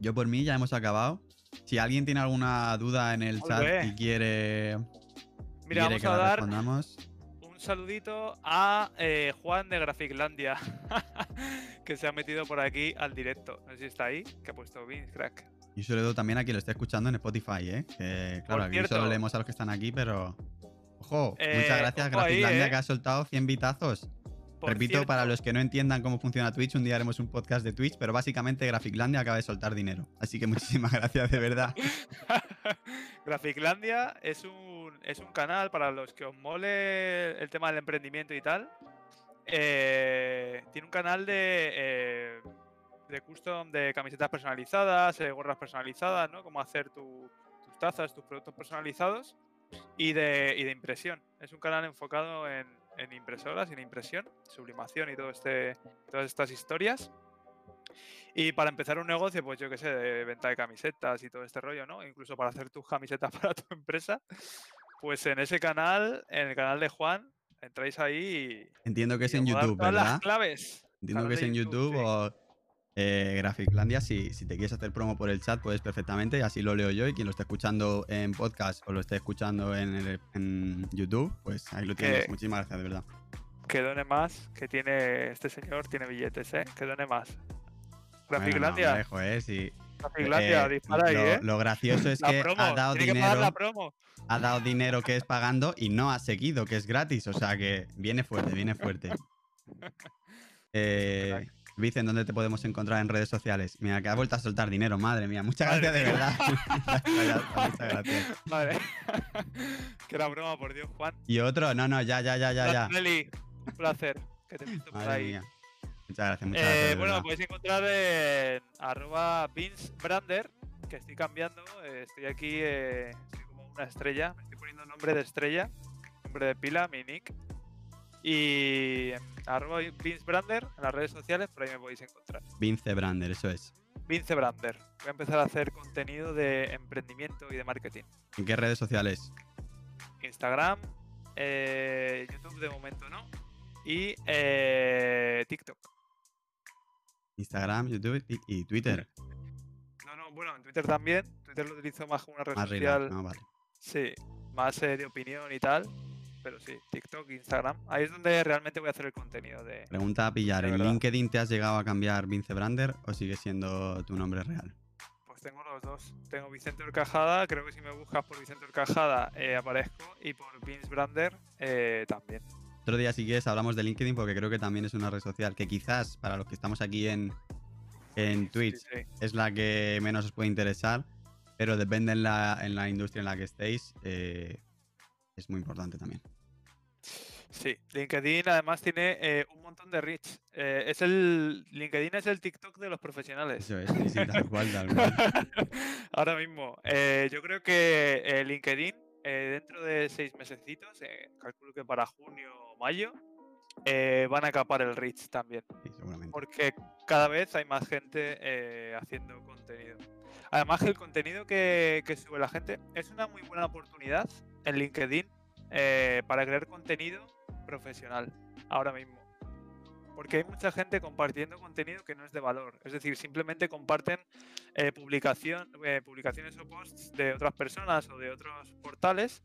Yo por mí ya hemos acabado. Si alguien tiene alguna duda en el chat y quiere, Mira, quiere vamos que a la dar respondamos. Saludito a eh, Juan de Graficlandia, que se ha metido por aquí al directo. No sé si está ahí, que ha puesto Vince Crack. Y un saludo también a quien lo esté escuchando en Spotify, ¿eh? Que, claro, aquí solo leemos a los que están aquí, pero. Ojo, Eh, muchas gracias, Graficlandia, ¿eh? que ha soltado 100 bitazos. Por Repito, para los que no entiendan cómo funciona Twitch, un día haremos un podcast de Twitch, pero básicamente Graficlandia acaba de soltar dinero. Así que muchísimas gracias, de verdad. Graficlandia es un, es un canal para los que os mole el tema del emprendimiento y tal. Eh, tiene un canal de, eh, de custom de camisetas personalizadas, eh, gorras personalizadas, ¿no? Cómo hacer tu- tus tazas, tus productos personalizados y de, y de impresión. Es un canal enfocado en, en impresoras y en impresión, sublimación y todo este, todas estas historias. Y para empezar un negocio, pues yo qué sé, de venta de camisetas y todo este rollo, ¿no? Incluso para hacer tus camisetas para tu empresa, pues en ese canal, en el canal de Juan, entráis ahí y. Entiendo que es en YouTube, todas las ¿verdad? claves. Entiendo que es en YouTube sí. o eh, Graficlandia. Si, si te quieres hacer promo por el chat, puedes perfectamente, así lo leo yo. Y quien lo esté escuchando en podcast o lo esté escuchando en, el- en YouTube, pues ahí lo tienes. Que- Muchísimas gracias, de verdad. Que done más, que tiene este señor, tiene billetes, ¿eh? Que done más. Bueno, no, dejo, ¿eh? Sí. Graficlandia, Eh, dispara ahí, lo, ¿eh? lo gracioso es La que promo, ha dado que pagar dinero, la promo. ha dado dinero que es pagando y no ha seguido, que es gratis. O sea que viene fuerte, viene fuerte. Eh, Vicen, ¿dónde te podemos encontrar en redes sociales? Mira, que ha vuelto a soltar dinero, madre mía. Muchas Madre gracias, de verdad. Muchas gracias. Vale. que era broma, por Dios, Juan. Y otro, no, no, ya, ya, ya, ya, ya. Nelly, un placer. Que te por Madre ahí. mía. Muchas gracias, muchas Eh, gracias. bueno, podéis encontrar en arroba Vince Brander, que estoy cambiando. eh, estoy aquí, eh, soy como una estrella. Me estoy poniendo nombre de estrella, nombre de pila, mi nick. Y arroba Vince Brander en las redes sociales, por ahí me podéis encontrar. Vince Brander, eso es. Vince Brander. Voy a empezar a hacer contenido de emprendimiento y de marketing. ¿En qué redes sociales? Instagram, eh, YouTube de momento no. Y eh, TikTok. Instagram, YouTube y, Twitter. No, no, bueno, en Twitter también. Twitter lo utilizo más como una red Más social. ¿no? Vale. Sí, más eh, de opinión y tal. Pero sí, TikTok, Instagram. Ahí es donde realmente voy a hacer el contenido de. Pregunta a pillar. ¿En. LinkedIn te has llegado a cambiar Vince Brander o sigue siendo tu nombre real? Pues tengo los dos. Tengo Vicente Orcajada, creo que si me buscas por Vicente Orcajada eh, aparezco. Y por Vince Brander eh, también. Otro día, si quieres, hablamos de LinkedIn porque creo que también es una red social que quizás para los que estamos aquí en, en Twitch sí. es la que menos os puede interesar, pero depende en la, en la industria en la que estéis, eh, es muy importante también. Sí, LinkedIn además tiene eh, un montón de reach. Eh, es el LinkedIn es el TikTok de los profesionales. Eso es, sí, sí, tal cual, tal cual. Ahora mismo, eh, yo creo que LinkedIn eh, dentro de seis mesecitos, eh, calculo que para junio o mayo, eh, van a capar el reach también. Sí. Porque cada vez hay más gente eh, haciendo contenido. Además el contenido que, que sube la gente es una muy buena oportunidad en LinkedIn eh, para crear contenido profesional ahora mismo. Porque hay mucha gente compartiendo contenido que no es de valor. Es decir, simplemente comparten eh, publicación, eh, publicaciones o posts de otras personas o de otros portales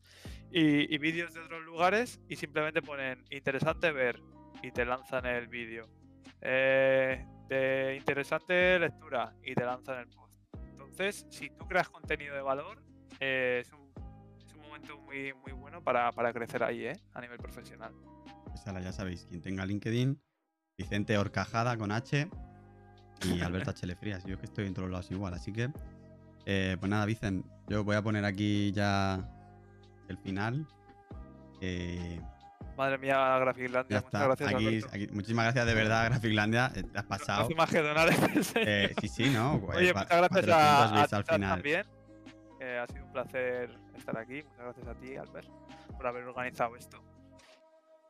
y, y vídeos de otros lugares y simplemente ponen interesante ver y te lanzan el vídeo. Eh, de interesante lectura y te lanzan el post. Entonces, si tú creas contenido de valor, es, un, momento muy, bueno para, crecer ahí, ¿eh? a nivel profesional. Pues ala, ya sabéis, quien tenga LinkedIn, Vicente Horcajada con H y Alberto H. Frías. Yo que estoy en todos lados igual, así que Eh, pues nada, Vicen, yo voy a poner aquí ya el final. Eh, Madre mía, Graficlandia. Muchas gracias, Aquí, aquí- muchísimas gracias de verdad, Graficlandia. eh, Te has No pasado. hace más que donar. Eh, sí, sí, ¿no? Guay, Oye, muchas gracias 400 a, a ti también. Eh, ha sido un placer estar aquí. Muchas gracias a ti, Albert, por haber organizado esto.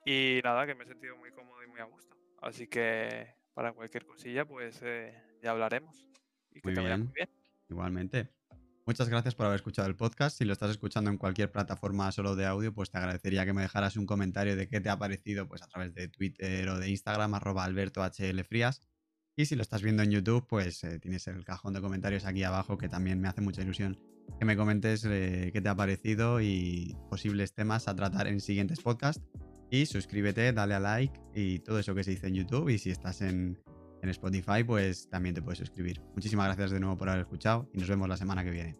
Y nada, que me he sentido muy cómodo y muy a gusto. Así que para cualquier cosilla, pues eh, ya hablaremos. Y que Muy te vaya bien. muy bien. Igualmente. Muchas gracias por haber escuchado el podcast. Si lo estás escuchando en cualquier plataforma solo de audio, pues te agradecería que me dejaras un comentario de qué te ha parecido pues a través de Twitter o de Instagram, arroba albertohlfrías. Y si lo estás viendo en YouTube, pues eh, tienes el cajón de comentarios aquí abajo que también me hace mucha ilusión que me comentes eh, qué te ha parecido y posibles temas a tratar en siguientes podcasts. Y suscríbete, dale a like y todo eso que se dice en YouTube. Y si estás en, en Spotify, pues también te puedes suscribir. Muchísimas gracias de nuevo por haber escuchado y nos vemos la semana que viene.